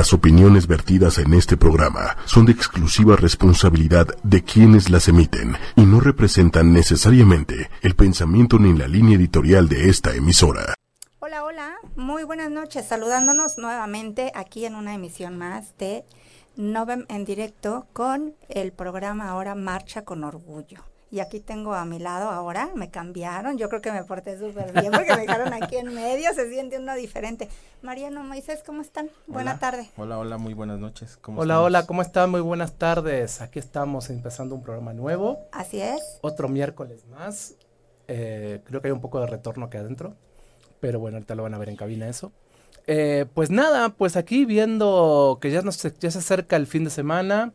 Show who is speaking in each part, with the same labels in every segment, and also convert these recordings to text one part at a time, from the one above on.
Speaker 1: Las opiniones vertidas en este programa son de exclusiva responsabilidad de quienes las emiten y no representan necesariamente el pensamiento ni la línea editorial de esta emisora.
Speaker 2: Hola, hola, muy buenas noches, saludándonos nuevamente aquí en una emisión más de Novem en directo con el programa ahora Marcha con Orgullo. Y aquí tengo a mi lado ahora, me cambiaron, yo creo que me porté súper bien porque me dejaron aquí en medio, se siente uno diferente. Mariano Moisés, ¿cómo están? Buena tarde.
Speaker 3: Hola, hola, muy buenas noches.
Speaker 4: ¿Cómo hola, hola, ¿cómo están? Muy buenas tardes. Aquí estamos empezando un programa nuevo.
Speaker 2: Así es.
Speaker 4: Otro miércoles más. Eh, creo que hay un poco de retorno aquí adentro, pero bueno, ahorita lo van a ver en cabina eso. Eh, pues nada, pues aquí viendo que ya, nos, ya se acerca el fin de semana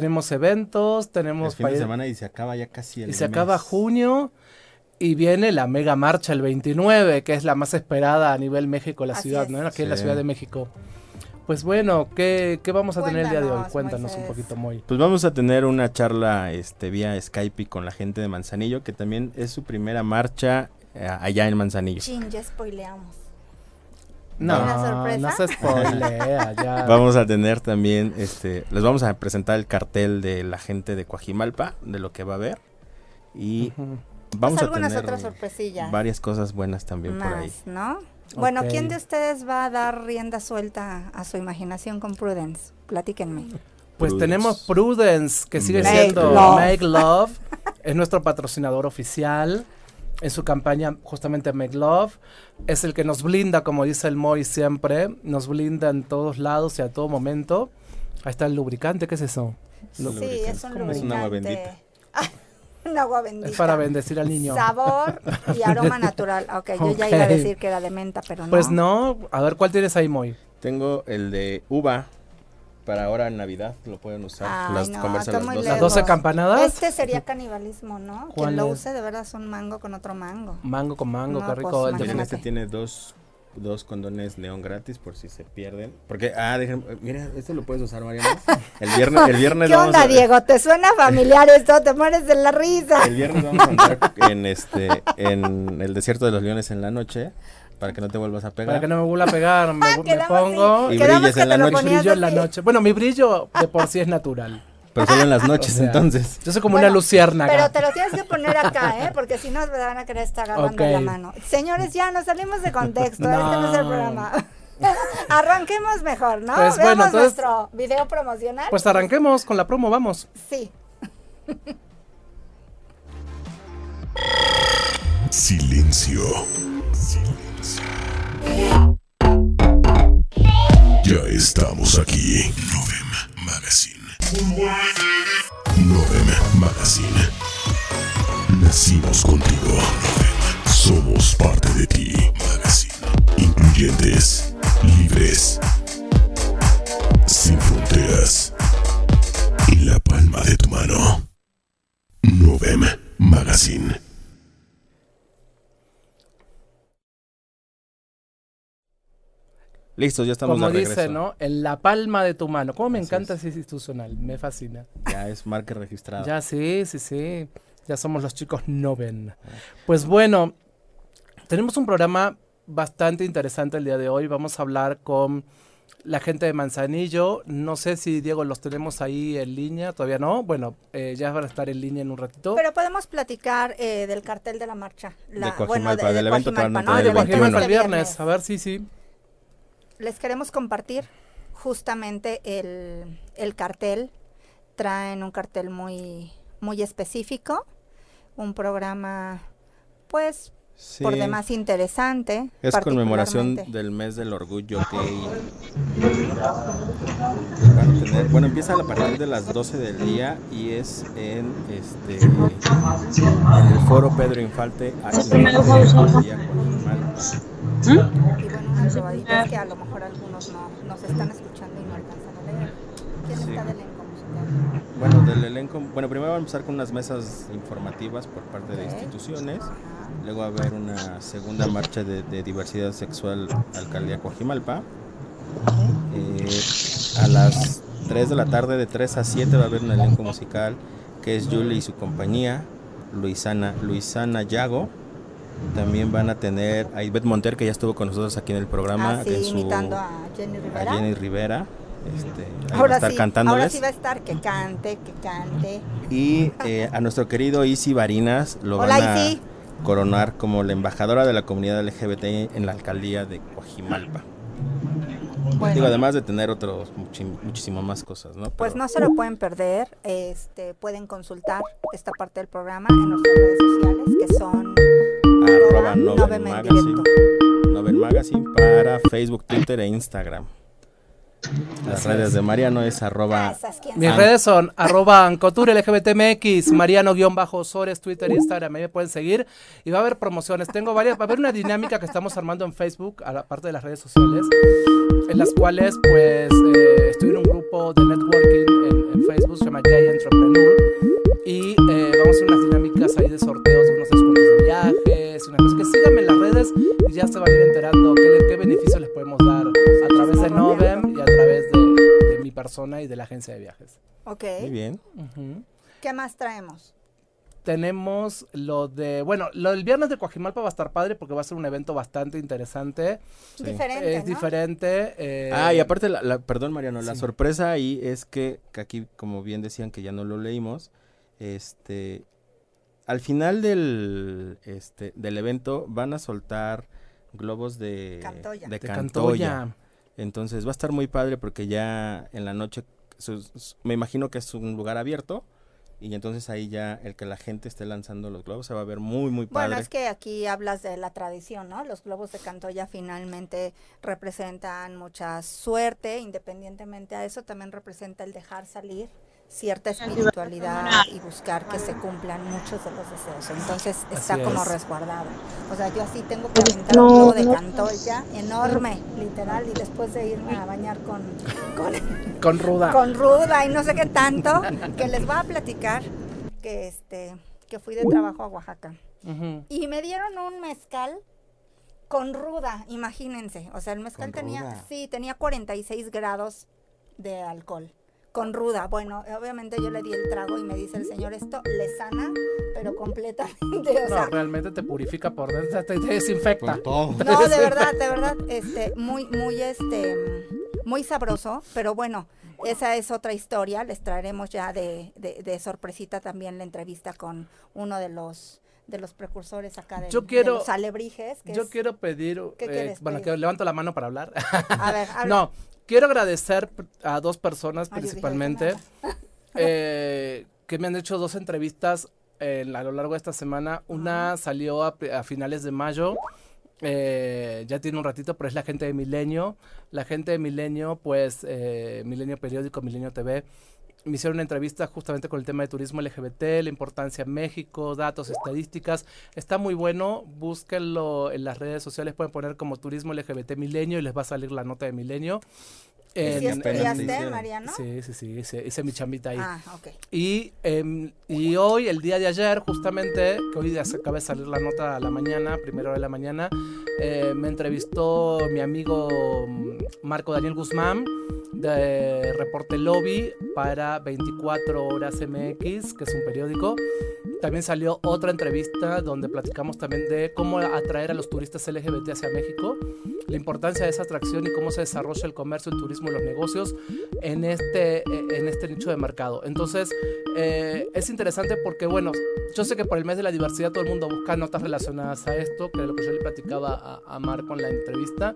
Speaker 4: tenemos eventos, tenemos...
Speaker 3: El fin de semana y se acaba ya casi el
Speaker 4: Y se acaba junio y viene la mega marcha el 29, que es la más esperada a nivel México, la ciudad, ¿no? Aquí en la Ciudad de México. Pues bueno, ¿qué, qué vamos a tener el día de hoy? Cuéntanos un poquito, muy.
Speaker 3: Pues vamos a tener una charla este, vía Skype con la gente de Manzanillo, que también es su primera marcha eh, allá en Manzanillo.
Speaker 2: Chin, ya spoileamos.
Speaker 4: No, no se spoilea, ya.
Speaker 3: Vamos a tener también, este, les vamos a presentar el cartel de la gente de Coajimalpa, de lo que va a haber. Y vamos
Speaker 2: pues
Speaker 3: a tener
Speaker 2: otras sorpresillas.
Speaker 3: varias cosas buenas también por ahí.
Speaker 2: ¿no? Bueno, ¿quién de ustedes va a dar rienda suelta a su imaginación con Prudence? Platíquenme.
Speaker 4: Pues tenemos Prudence, que sigue siendo Make Love, es nuestro patrocinador oficial en su campaña justamente Make Love. Es el que nos blinda, como dice el Moy siempre, nos blinda en todos lados y a todo momento. Ahí está el lubricante, ¿qué es eso?
Speaker 2: Sí, es un lubricante.
Speaker 3: Es un agua bendita.
Speaker 2: un agua bendita.
Speaker 4: Es para bendecir al niño.
Speaker 2: Sabor y aroma natural. Ok, yo ya iba a decir que era de menta, pero no.
Speaker 4: Pues no. A ver, ¿cuál tienes ahí, Moy?
Speaker 3: Tengo el de uva, para ahora en Navidad lo pueden usar.
Speaker 2: las, no, las, 12.
Speaker 4: las 12 campanadas.
Speaker 2: Este sería canibalismo, ¿no? Quien lo use de verdad es un mango con otro mango.
Speaker 4: Mango con mango, qué rico.
Speaker 3: Pues, el este tiene dos, dos condones neón gratis por si se pierden. Porque, ah, dejen, mira, esto lo puedes usar, Mariana. El viernes, el viernes
Speaker 2: ¿Qué onda, Diego? ¿Te suena familiar esto? Te mueres de la risa.
Speaker 3: El viernes vamos a andar en, este, en el desierto de los leones en la noche para que no te vuelvas a pegar.
Speaker 4: Para que no me vuelva a pegar, me,
Speaker 2: ah,
Speaker 4: me pongo
Speaker 3: y brilles en la noche.
Speaker 4: Brillo en la noche. Bueno, mi brillo de por sí es natural.
Speaker 3: Pero solo en las noches, entonces.
Speaker 4: Yo soy como una luciérnaga.
Speaker 2: Pero te lo tienes que poner acá, ¿eh? Porque si no, me van a querer estar agarrando la mano. Señores, ya nos salimos de contexto. Este no es el programa. Arranquemos mejor, ¿no?
Speaker 4: Pues bueno, entonces,
Speaker 2: nuestro video promocional.
Speaker 4: Pues arranquemos con la promo, vamos.
Speaker 2: Sí.
Speaker 1: Silencio. Ya estamos aquí. Novem Magazine. Novem Magazine. Nacimos contigo. Somos parte de ti. Magazine. Incluyentes. Libres. Sin fronteras. En la palma de tu mano. Novem Magazine.
Speaker 3: Listo, ya estamos
Speaker 4: Como
Speaker 3: de regreso.
Speaker 4: dice, ¿no? En la palma de tu mano. ¿Cómo me encanta ese institucional? Me fascina.
Speaker 3: Ya es marca registrada.
Speaker 4: Ya sí, sí, sí. Ya somos los chicos Noven. Pues bueno, tenemos un programa bastante interesante el día de hoy. Vamos a hablar con la gente de Manzanillo. No sé si, Diego, los tenemos ahí en línea. Todavía no. Bueno, eh, ya van a estar en línea en un ratito.
Speaker 2: Pero podemos platicar eh, del cartel de la marcha. La,
Speaker 3: de bueno, de, del evento
Speaker 2: Coajimalpa,
Speaker 3: ¿no?
Speaker 4: de
Speaker 3: Coajimalpa
Speaker 4: el viernes. A ver, sí, sí
Speaker 2: les queremos compartir justamente el, el, cartel. Traen un cartel muy, muy específico, un programa pues por demás interesante.
Speaker 3: Es conmemoración del mes del orgullo gay. bueno, empieza a partir de las 12 del día y es en este en el foro Pedro Infante.
Speaker 2: Y bueno, unas probaditas que a lo mejor algunos no nos están escuchando y no alcanzan a leer. ¿Quién está del elenco musical?
Speaker 3: Bueno, del elenco, bueno, primero vamos a empezar con unas mesas informativas por parte de instituciones. Luego va a haber una segunda marcha de, de diversidad sexual Alcaldía Coajimalpa. Eh, a las 3 de la tarde, de 3 a 7, va a haber un elenco musical que es Julie y su compañía, Luisana, Luisana Yago, También van a tener a Ivette Monter, que ya estuvo con nosotros aquí en el programa.
Speaker 2: Ah, sí,
Speaker 3: en su-
Speaker 2: imitando a Jenny
Speaker 3: a
Speaker 2: Rivera.
Speaker 3: Jenny Rivera. Este, ahí va a
Speaker 2: Ahora
Speaker 3: estar
Speaker 2: sí,
Speaker 3: cantándoles.
Speaker 2: ahora sí va a estar que cante, que cante.
Speaker 3: Y eh, a nuestro querido Isi Barinas lo
Speaker 2: Hola,
Speaker 3: van a coronar como la embajadora de la comunidad LGBT en la alcaldía de Coajimalpa.
Speaker 2: Bueno,
Speaker 3: Digo, además de tener otros muchísimo más cosas, ¿no?
Speaker 2: pues no se lo pueden perder. Este, pueden consultar esta parte del programa en nuestras redes sociales que son
Speaker 3: arroba Magazine para Facebook, Twitter e Instagram. Las
Speaker 4: Así
Speaker 3: redes
Speaker 4: es.
Speaker 3: de Mariano es arroba
Speaker 2: esas, ¿quién
Speaker 4: Mis
Speaker 3: Ah.
Speaker 4: redes son arroba Ancotur LGBTMX, Mariano-Sores, Twitter, Instagram, ahí me pueden seguir y va a haber promociones. Tengo varias, va a haber una dinámica que estamos armando en Facebook, a la parte de las redes sociales, en las cuales pues eh, estoy en un grupo de networking en, en Facebook, se llama Gay Entrepreneur, y eh, vamos a hacer unas dinámicas ahí de sorteos de unos descuentos de viajes, unas cosas que síganme en las ya se van a ir enterando qué, qué beneficios les podemos dar a través de Novem y a través de, de mi persona y de la agencia de viajes.
Speaker 2: Ok.
Speaker 3: Muy bien.
Speaker 2: ¿Qué más traemos?
Speaker 4: Tenemos lo de, bueno, lo del viernes de Coajimalpa va a estar padre porque va a ser un evento bastante interesante.
Speaker 3: Sí.
Speaker 2: Diferente,
Speaker 4: es
Speaker 2: ¿no?
Speaker 4: diferente. eh,
Speaker 3: Ah, y aparte, la, la- perdón Mariano, la sorpresa ahí es que, que aquí, como bien decían que ya no lo leímos, este, al final del, este, del evento van a soltar globos de
Speaker 2: Cantoya.
Speaker 3: de
Speaker 4: de
Speaker 3: Cantoya.
Speaker 4: Cantoya.
Speaker 3: Entonces va a estar muy padre porque ya en la noche, su- su- me imagino que es un lugar abierto y entonces ahí ya el que la gente esté lanzando los globos se va a ver muy, muy padre.
Speaker 2: Bueno, es que aquí hablas de la tradición, ¿no? Los globos de Cantoya finalmente representan mucha suerte, independientemente a eso también representa el dejar salir cierta espiritualidad y buscar que se cumplan muchos de los deseos. Entonces está
Speaker 4: Así
Speaker 2: como
Speaker 4: es.
Speaker 2: resguardado. O sea, yo así tengo que aventar un globo de Cantoya enorme, literal, y después de irme a bañar con, con
Speaker 4: Con ruda.
Speaker 2: con ruda y no sé qué tanto, que les voy a platicar que este que fui de trabajo a Oaxaca y me dieron un mezcal con ruda, imagínense, o sea, el mezcal
Speaker 3: Con
Speaker 2: tenía
Speaker 3: ruda.
Speaker 2: sí, tenía 46 grados de alcohol. Con ruda, bueno, obviamente yo le di el trago y me dice el señor, esto le sana, pero completamente, o
Speaker 4: No,
Speaker 2: sea,
Speaker 4: realmente te purifica por dentro, te, te desinfecta.
Speaker 3: Todo.
Speaker 2: no, de verdad, de verdad, este, muy, muy, este, muy sabroso, pero bueno, esa es otra historia. Les traeremos ya de, de, de sorpresita también la entrevista con uno de los de los precursores acá de,
Speaker 4: Yo
Speaker 2: de
Speaker 4: quiero-
Speaker 2: los alebrijes. que
Speaker 4: Yo
Speaker 2: es-
Speaker 4: quiero pedir,
Speaker 2: ¿Qué
Speaker 4: eh,
Speaker 2: quieres
Speaker 4: bueno,
Speaker 2: pedir?
Speaker 4: que levanto la mano para hablar.
Speaker 2: A ver, habla.
Speaker 4: no, quiero agradecer a dos personas
Speaker 2: Ay,
Speaker 4: principalmente
Speaker 2: "Ay,
Speaker 4: eh, que me han hecho dos entrevistas en- a lo largo de esta semana. Una salió a, a finales de mayo. eh, ya tiene un ratito, pero es la gente de Milenio. La gente de Milenio, pues, eh, Milenio Periódico, Milenio TV, me hicieron una entrevista justamente con el tema de turismo LGBT, la importancia en México, datos, estadísticas. Está muy bueno, búsquenlo en las redes sociales, pueden poner como turismo LGBT Milenio y les va a salir la nota de Milenio.
Speaker 2: ¿Y
Speaker 4: En-
Speaker 2: si estudiaste,
Speaker 3: hicieron.
Speaker 2: Mariano?
Speaker 4: Sí, sí, sí, hice, hice mi chambita ahí.
Speaker 2: Ah, ok.
Speaker 4: Y, em, y hoy, el día de ayer, justamente, que hoy ya se acaba de salir la nota a la mañana, primera hora de la mañana, eh, me entrevistó mi amigo mm, Marco Daniel Guzmán de Reporte Lobby para 24 Horas MX, que es un periódico. También salió otra entrevista donde platicamos también de cómo atraer a los turistas LGBT hacia México, la importancia de esa atracción y cómo se desarrolla el comercio, el turismo los negocios en este, eh, en este nicho de mercado. Entonces, eh, es interesante porque, bueno, yo sé que por el mes de la diversidad todo el mundo busca notas relacionadas a esto, que es lo que yo le platicaba a, a Marco en la entrevista.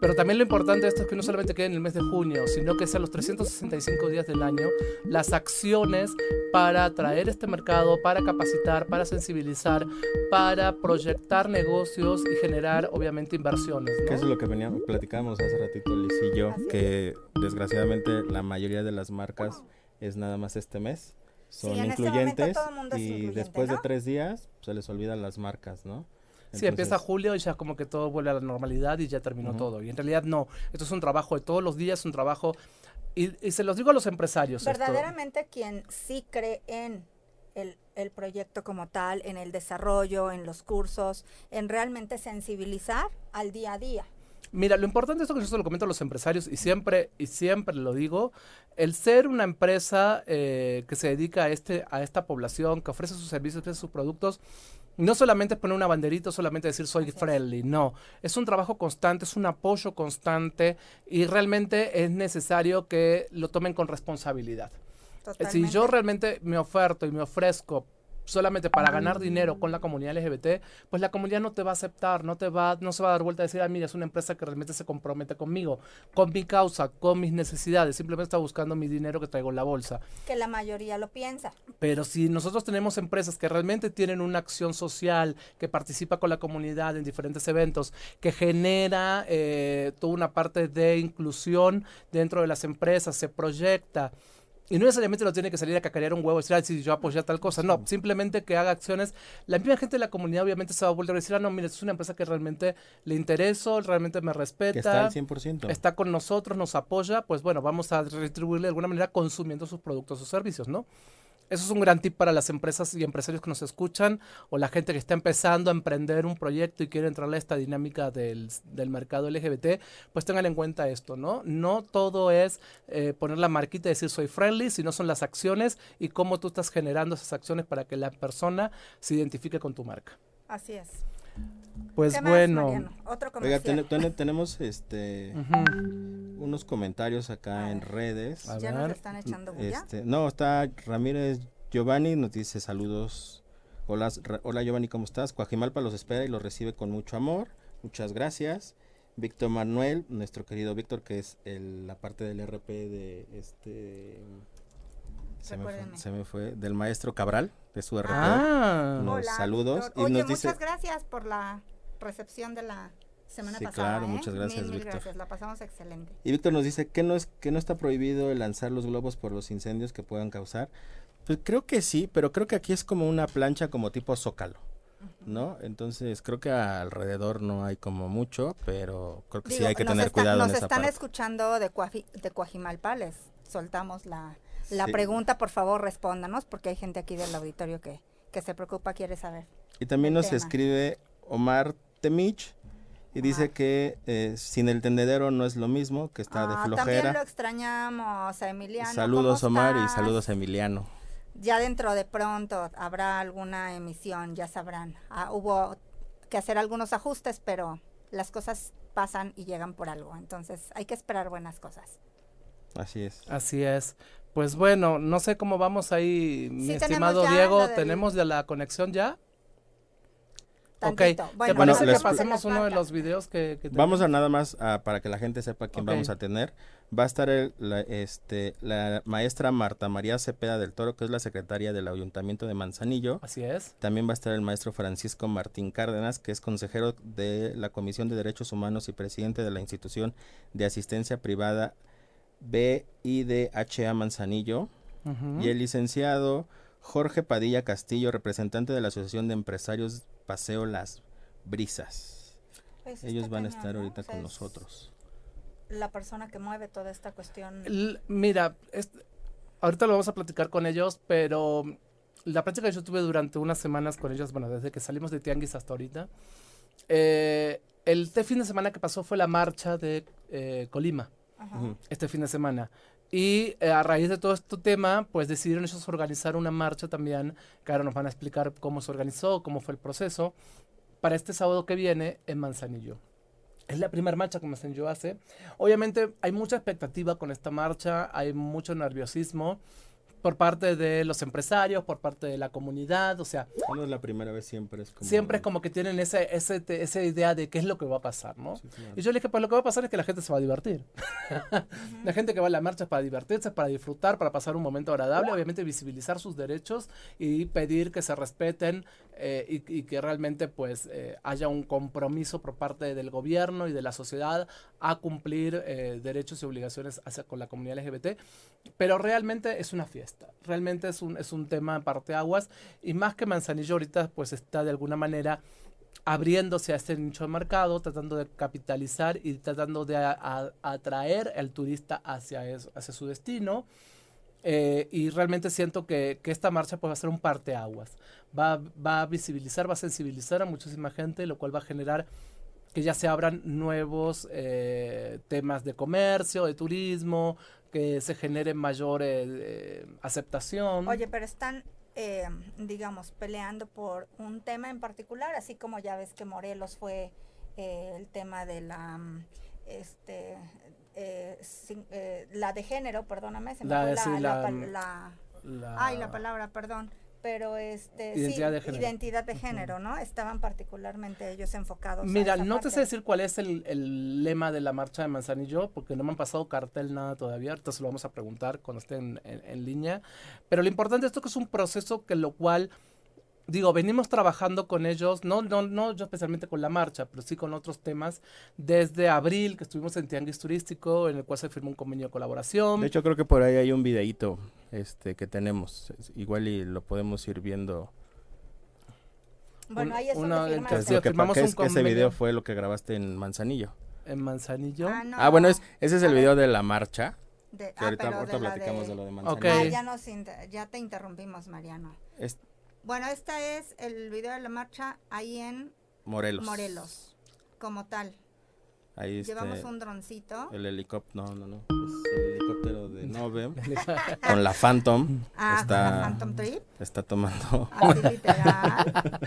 Speaker 4: Pero también lo importante de esto es que no solamente quede en el mes de junio, sino que sean los 365 días del año las acciones para atraer este mercado, para capacitar, para sensibilizar, para proyectar negocios y generar, obviamente, inversiones. ¿no?
Speaker 3: Que es lo que veníamos, platicábamos hace ratito Liz y yo,
Speaker 2: es.
Speaker 3: Que desgraciadamente la mayoría de las marcas es nada más este mes, son
Speaker 2: Sí, este
Speaker 3: incluyentes y
Speaker 2: incluyente,
Speaker 3: después
Speaker 2: ¿no?
Speaker 3: de tres días se les olvidan las marcas, ¿no?
Speaker 4: Sí, empieza
Speaker 3: Entonces,
Speaker 4: julio y ya como que todo vuelve a la normalidad y ya terminó todo. Y en realidad no, esto es un trabajo de todos los días, un trabajo... Y, y se los digo a los empresarios. esto.
Speaker 2: Verdaderamente quien sí cree en el, el proyecto como tal, en el desarrollo, en los cursos, en realmente sensibilizar al día a día.
Speaker 4: Mira, lo importante es esto que yo se lo comento a los empresarios y siempre, y siempre lo digo, el ser una empresa eh, que se dedica a, este, a esta población, que ofrece sus servicios, ofrece sus productos, No solamente es poner una banderita, solamente decir soy friendly, no. Es un trabajo constante, es un apoyo constante y realmente es necesario que lo tomen con responsabilidad. Si yo realmente me oferto y me ofrezco solamente para ganar dinero con la comunidad LGBT, pues la comunidad no te va a aceptar, no te va, no se va a dar vuelta a decir, ah, mira, es una empresa que realmente se compromete conmigo, con mi causa, con mis necesidades, simplemente está buscando mi dinero que traigo en la bolsa.
Speaker 2: Que la mayoría lo piensa.
Speaker 4: Pero si nosotros tenemos empresas que realmente tienen una acción social, que participa con la comunidad en diferentes eventos, que genera eh, toda una parte de inclusión dentro de las empresas, se proyecta, y no necesariamente lo tiene que salir a cacarear un huevo y decir, ah, sí, yo apoyé tal cosa. No, simplemente que haga acciones. La misma gente de la comunidad obviamente se va a volver a decir, ah, no, mire, es una empresa que realmente le intereso, realmente me respeta. Que
Speaker 3: está al 100%.
Speaker 4: Está con nosotros, nos apoya. Pues bueno, vamos a retribuirle de alguna manera consumiendo sus productos o servicios, ¿no? Eso es un gran tip para las empresas y empresarios que nos escuchan o la gente que está empezando a emprender un proyecto y quiere entrarle a esta dinámica del, mercado LGBT, pues tengan en cuenta esto, ¿no? No todo es eh, poner la marquita y decir soy friendly, sino son las acciones y cómo tú estás generando esas acciones para que la persona se identifique con tu marca.
Speaker 2: Así es.
Speaker 4: Pues bueno.
Speaker 3: Oiga, tenemos este unos comentarios acá en redes.
Speaker 2: ¿Ya nos están echando bulla?
Speaker 3: Este, no, está Ramírez Giovanni, nos dice saludos. Hola, hola Giovanni, ¿cómo estás? Cuajimalpa los espera y los recibe con mucho amor. Muchas gracias. Víctor Manuel, nuestro querido Víctor, que es la parte del RP de este se me, fue, se me, fue, del maestro Cabral, de su RP.
Speaker 2: Ah.
Speaker 3: saludos.
Speaker 2: y nos dice, muchas gracias por la recepción de la semana pasada.
Speaker 3: Claro,
Speaker 2: ¿eh?
Speaker 3: muchas gracias,
Speaker 2: Víctor. gracias, la pasamos excelente.
Speaker 3: Y Víctor nos dice que no es que no está prohibido lanzar los globos por los incendios que puedan causar. Pues creo que sí, pero creo que aquí es como una plancha como tipo zócalo. ¿No? Entonces creo que alrededor no hay como mucho, pero creo que sí hay que tener cuidado
Speaker 2: nos
Speaker 3: en esa
Speaker 2: están escuchando de, Cuaji, de Coajimalpa, les soltamos la, la pregunta, por favor, respóndanos, porque hay gente aquí del auditorio que, que se preocupa, quiere saber.
Speaker 3: Y también nos escribe Omar Temich y dice que eh, sin el tendedero no es lo mismo, que está de ah, flojera.
Speaker 2: También lo extrañamos a Emiliano.
Speaker 3: Saludos Omar y saludos a Emiliano.
Speaker 2: Ya dentro de pronto habrá alguna emisión, ya sabrán. Ah, hubo que hacer algunos ajustes, pero las cosas pasan y llegan por algo. Entonces hay que esperar buenas cosas.
Speaker 3: Así es.
Speaker 4: Así es. Pues bueno, no sé cómo vamos ahí, mi estimado Diego. ¿Tenemos ya la conexión ya?
Speaker 2: Tantito.
Speaker 4: Ok, ¿te parece que pasemos uno de los videos que,
Speaker 3: Vamos a nada más para que la gente sepa quién vamos a tener. Va a estar la, este, la maestra Marta María Cepeda del Toro, que es la secretaria del Ayuntamiento de Manzanillo.
Speaker 4: Así es.
Speaker 3: También va a estar el maestro Francisco Martín Cárdenas, que es consejero de la Comisión de Derechos Humanos y presidente de la institución de asistencia privada BIDHA Manzanillo. Y el licenciado Jorge Padilla Castillo, representante de la Asociación de Empresarios Paseo Las Brisas. Pues Ellos van a estar ahorita con nosotros.
Speaker 2: La persona que mueve toda esta cuestión.
Speaker 4: mira, ahorita lo vamos a platicar con ellos, pero la práctica que yo tuve durante unas semanas con ellos, bueno, desde que salimos de Tianguis hasta ahorita, eh, el este fin de semana que pasó fue la marcha de eh, Colima este fin de semana. Y eh, a raíz de todo este tema, pues decidieron ellos organizar una marcha también, que ahora nos van a explicar cómo se organizó, cómo fue el proceso, para este sábado que viene en Manzanillo. Es la primera marcha que Manzanillo hace. Obviamente hay mucha expectativa con esta marcha, hay mucho nerviosismo por parte de los empresarios, por parte de la comunidad, o sea...
Speaker 3: No es la primera vez, siempre es
Speaker 4: como... Siempre es como que tienen ese, ese, esa idea de qué es lo que va a pasar, ¿no? Y yo le dije, pues lo que va a pasar es que la gente se va a divertir. la gente que va a la marcha es para divertirse, para disfrutar, para pasar un momento agradable, obviamente visibilizar sus derechos y pedir que se respeten eh, y, que realmente pues eh, haya un compromiso por parte del gobierno y de la sociedad a cumplir eh, derechos y obligaciones con la comunidad LGBT. Pero realmente es una fiesta Realmente es un, es un tema aguas y más que Manzanillo ahorita pues está de alguna manera abriéndose a este nicho de mercado, tratando de capitalizar y tratando de atraer al turista hacia, hacia su destino. Eh, y realmente siento que, que, esta marcha pues, va a ser un parteaguas. Va, va a visibilizar, va a sensibilizar a muchísima gente, lo cual va a generar que ya se abran nuevos eh, temas de comercio, de turismo, que se genere mayor eh, aceptación.
Speaker 2: Oye, pero están eh, digamos, peleando por un tema en particular, así como ya ves que Morelos fue eh, el tema de la, este, eh, sin- eh, la de género, perdóname, se me
Speaker 4: La- sí,
Speaker 2: la
Speaker 4: la-
Speaker 2: pal- la-
Speaker 4: La-
Speaker 2: ay, la palabra, perdón, pero este,
Speaker 4: Identidad
Speaker 2: sí,
Speaker 4: de género.
Speaker 2: identidad de género, ¿no? Estaban particularmente ellos enfocados. a
Speaker 4: Mira,
Speaker 2: esa
Speaker 4: no te sé decir cuál es el, el lema de la marcha de Manzanillo, porque no me han pasado cartel nada todavía. Ahorita se lo vamos a preguntar cuando esté en, en- en línea. Pero lo importante es que es un proceso que lo cual, digo, venimos trabajando con ellos, no, no, no yo especialmente con la marcha, pero sí con otros temas, desde abril, que estuvimos en Tianguis Turístico, en el cual se firmó un convenio de colaboración.
Speaker 3: De hecho, creo que por ahí hay un videíto este, que tenemos. Es- Igual y lo podemos ir viendo.
Speaker 2: Bueno,
Speaker 4: un-
Speaker 2: ahí es donde
Speaker 4: una-
Speaker 2: firman.
Speaker 4: entonces,
Speaker 3: Sí, lo que,
Speaker 4: firmamos
Speaker 3: que
Speaker 4: un
Speaker 3: es- que ese video fue lo que grabaste en Manzanillo.
Speaker 4: en Manzanillo.
Speaker 2: Ah, no.
Speaker 3: Ah, bueno, es, ese es
Speaker 2: A
Speaker 3: el
Speaker 2: ver.
Speaker 3: video de la marcha.
Speaker 2: De-
Speaker 3: Que
Speaker 2: ah,
Speaker 3: ahorita,
Speaker 2: pero
Speaker 3: ahorita
Speaker 2: de la
Speaker 3: platicamos
Speaker 2: de-
Speaker 3: de lo de. Manzanillo.
Speaker 2: Ah, ya, nos inter- ya te interrumpimos, Mariano.
Speaker 3: Es
Speaker 2: Bueno, este es el video de la marcha ahí en
Speaker 3: Morelos.
Speaker 2: Morelos, como tal.
Speaker 3: Ahí este,
Speaker 2: Llevamos un droncito.
Speaker 3: el helicóptero, no, no, no. Es el helicóptero de Nove con la Phantom.
Speaker 2: Ah,
Speaker 3: está,
Speaker 2: con la Phantom Trip.
Speaker 3: está tomando.
Speaker 2: Así literal.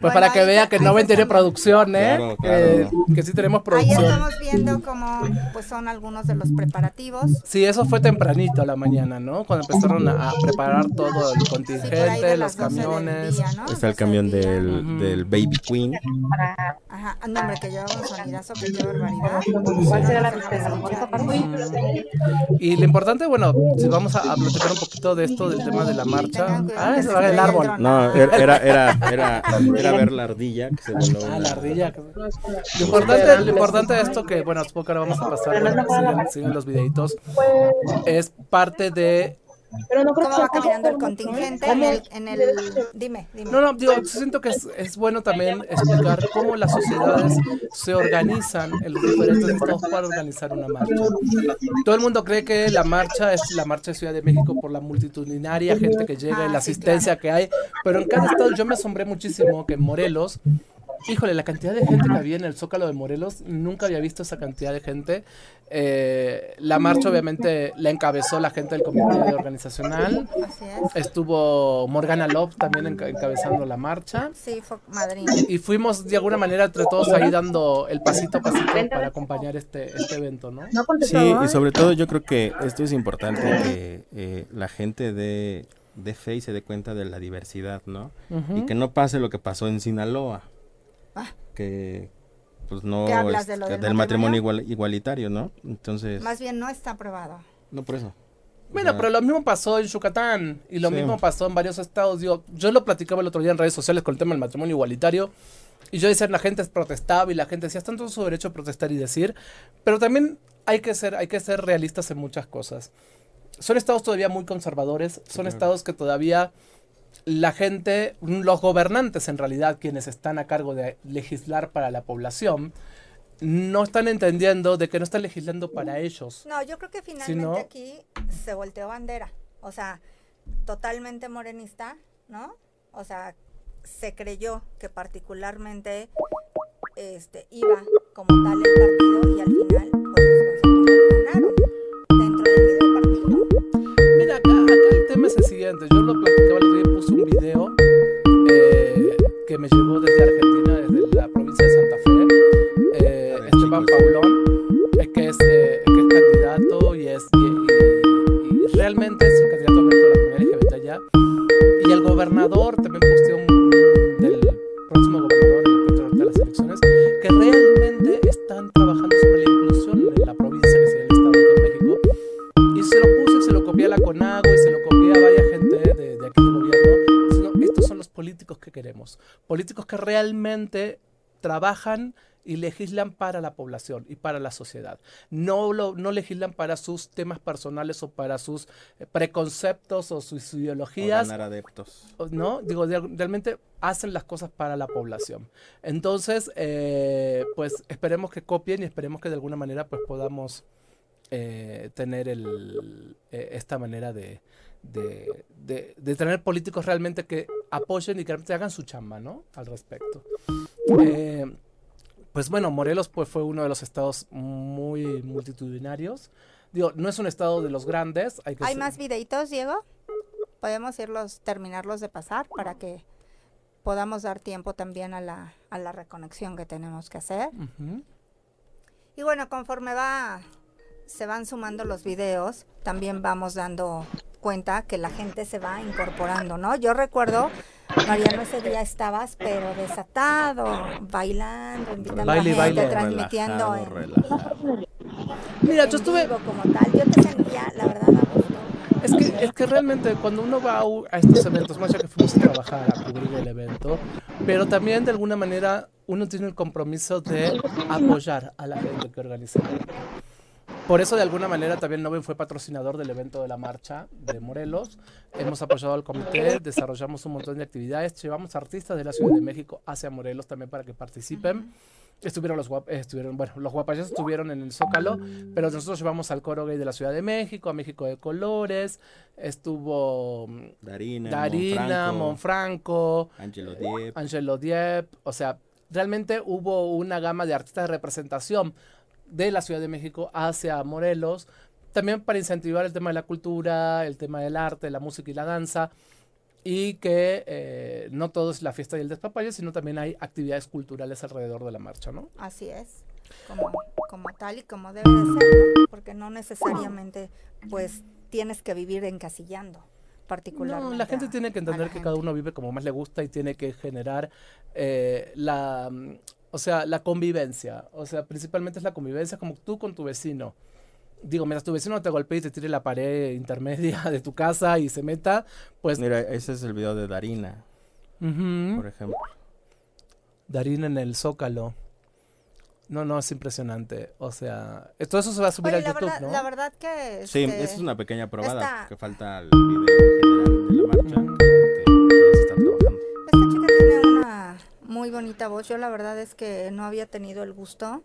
Speaker 4: Pues
Speaker 2: Bueno,
Speaker 4: para que
Speaker 2: ahí
Speaker 4: vea que
Speaker 2: ahí
Speaker 4: no
Speaker 2: se
Speaker 4: ven tiene producción, ¿eh?
Speaker 3: Claro,
Speaker 4: Que-
Speaker 3: claro.
Speaker 4: Que, sí tenemos
Speaker 2: Ahí
Speaker 4: producción.
Speaker 2: estamos viendo cómo pues son algunos de los preparativos.
Speaker 4: Sí, eso fue tempranito a la mañana, ¿no? Cuando empezaron a, a preparar todo el
Speaker 2: Sí, ahí
Speaker 4: contingente,
Speaker 2: de
Speaker 4: los
Speaker 2: las 12 del
Speaker 4: camiones.
Speaker 2: día, ¿no?
Speaker 3: Está el
Speaker 2: 12
Speaker 3: camión
Speaker 2: del
Speaker 3: del, Baby Queen.
Speaker 2: Ajá, ah, no, hombre, que llevaba un sonidazo, que qué barbaridad.
Speaker 5: ¿Cuál será la
Speaker 2: escucha.
Speaker 4: Y lo importante, bueno, si vamos a, a platicar un poquito de esto, del tema de la marcha. Ah, se va el árbol.
Speaker 3: No, era, era, era, era, ver la ardilla que se voló.
Speaker 4: Ah, la ardilla. Lo importante, lo importante de esto que, bueno, supongo que ahora vamos a pasar, bueno, siguen, siguen los videitos, es parte de
Speaker 5: Pero no creo
Speaker 2: ¿Cómo
Speaker 5: que
Speaker 2: va
Speaker 5: sea
Speaker 2: caminando el contingente en el, en el... Dime, dime.
Speaker 4: No, no, digo, siento que es, es bueno también explicar cómo las sociedades se organizan en los diferentes estados para organizar una marcha. Todo el mundo cree que la marcha es la marcha de Ciudad de México por la multitudinaria gente que llega y
Speaker 2: Ah,
Speaker 4: la
Speaker 2: sí,
Speaker 4: asistencia que hay, pero en cada estado yo me asombré muchísimo que en Morelos, híjole, la cantidad de gente que había en el Zócalo de Morelos, nunca había visto esa cantidad de gente. Eh, la marcha obviamente la encabezó la gente del comité organizacional.
Speaker 2: Así es.
Speaker 4: Estuvo Morgana Love también enca- encabezando la marcha.
Speaker 2: Sí, fue madrina.
Speaker 4: Y fuimos de alguna manera entre todos ahí dando el pasito a pasito para acompañar este, este evento, ¿no?
Speaker 3: Sí,
Speaker 5: ¿eh?
Speaker 3: y sobre todo yo creo que esto es importante que eh, la gente dé de fe y se dé cuenta de la diversidad, ¿no? Y que no pase lo que pasó en Sinaloa.
Speaker 2: Ah.
Speaker 3: Que pues no
Speaker 2: ¿Qué hablas
Speaker 3: es-
Speaker 2: de lo
Speaker 3: que
Speaker 2: del
Speaker 3: del matrimonio
Speaker 2: matrimonio?
Speaker 3: igual- igualitario, ¿no? Entonces,
Speaker 2: Más bien no está aprobado.
Speaker 3: no por eso.
Speaker 4: Bueno, pero lo mismo pasó en Yucatán y lo
Speaker 3: Sí.
Speaker 4: mismo pasó en varios estados. Digo, yo lo platicaba el otro día en redes sociales con el tema del matrimonio igualitario. Y yo decía, la gente protestaba y la gente decía, está en todo su derecho a protestar y decir. Pero también hay que ser, hay que ser realistas en muchas cosas. Son estados todavía muy conservadores, son
Speaker 3: claro.
Speaker 4: estados que todavía la gente, los gobernantes en realidad, quienes están a cargo de legislar para la población, no están entendiendo de que no están legislando para ellos.
Speaker 2: No, yo creo que finalmente aquí se volteó bandera. O sea, totalmente morenista, ¿no? O sea, se creyó que particularmente este iba como tal el partido y al final pues ganaron dentro del mismo partido.
Speaker 4: Mira, acá, acá el tema es el siguiente. Yo lo platicaba un video eh, que me llegó desde Argentina, desde la provincia de Santa Fe. Eh, Esteban. Paulón, políticos que queremos. Políticos que realmente trabajan y legislan para la población y para la sociedad. No, lo, no legislan para sus temas personales o para sus eh, preconceptos o sus
Speaker 3: o
Speaker 4: ideologías.
Speaker 3: ganar adeptos.
Speaker 4: ¿no? Digo, realmente hacen las cosas para la población. Entonces, eh, pues esperemos que copien y esperemos que de alguna manera pues podamos eh, tener el, eh, esta manera de, de, de- de tener políticos realmente que apoyen y que realmente hagan su chamba, ¿no? Al respecto. Eh, pues bueno, Morelos pues fue uno de los estados muy multitudinarios. Digo, no es un estado de los grandes. Hay, que
Speaker 2: ¿Hay
Speaker 4: ser-
Speaker 2: más videitos, Diego? podemos irlos, terminarlos de pasar para que podamos dar tiempo también a la, a la reconexión que tenemos que hacer. Y bueno, conforme va, se van sumando los videos, también vamos dando cuenta que la gente se va incorporando, ¿no? Yo recuerdo, Mariano, ese día estabas, pero desatado, bailando, invitando
Speaker 4: Baile
Speaker 2: a gente,
Speaker 4: baile.
Speaker 2: transmitiendo en,
Speaker 3: relajado.
Speaker 4: Mira, yo estuve...
Speaker 2: como tal. Yo te sentía, la verdad, a gusto.
Speaker 4: Es que, es que realmente cuando uno va a estos eventos, más ya que fuimos a trabajar, a cubrir el evento, pero también de alguna manera uno tiene el compromiso de apoyar a la gente que organiza el evento. Por eso de alguna manera también Noven fue patrocinador del evento de la marcha de Morelos. Hemos apoyado al comité, desarrollamos un montón de actividades, llevamos artistas de la Ciudad de México hacia Morelos también para que participen. Estuvieron los guap- estuvieron, bueno, los guapayos estuvieron en el Zócalo, pero nosotros llevamos al coro gay de la Ciudad de México, a México de Colores, estuvo mm,
Speaker 3: Darina,
Speaker 4: Darina,
Speaker 3: Monfranco,
Speaker 4: Monfranco,
Speaker 3: Angelo Diep.
Speaker 4: Angelo Diep, o sea, realmente hubo una gama de artistas de representación de la Ciudad de México hacia Morelos, también para incentivar el tema de la cultura, el tema del arte, la música y la danza, y que eh, no todo es la fiesta y el despapalle, sino también hay actividades culturales alrededor de la marcha, ¿no?
Speaker 2: Así es, como, como tal y como debe de ser, porque no necesariamente pues tienes que vivir encasillando particularmente.
Speaker 4: No, la gente
Speaker 2: a-
Speaker 4: tiene que entender que cada uno vive como más le gusta y tiene que generar eh, la, o sea, la convivencia. O sea, principalmente es la convivencia como tú con tu vecino. Digo, mientras tu vecino no te golpee y te tire la pared intermedia de tu casa y se meta, pues...
Speaker 3: Mira, ese es el video de Darina, por ejemplo.
Speaker 4: Darín en el Zócalo. No, no, es impresionante. O sea, todo eso se va a subir
Speaker 2: Oye,
Speaker 4: a
Speaker 2: la
Speaker 4: YouTube,
Speaker 2: verdad,
Speaker 4: ¿no?
Speaker 2: la verdad que...
Speaker 3: Sí,
Speaker 2: este,
Speaker 3: esa es una pequeña probada
Speaker 2: esta-
Speaker 3: que falta al video general de la marcha. Que
Speaker 2: muy bonita voz. Yo la verdad es que no había tenido el gusto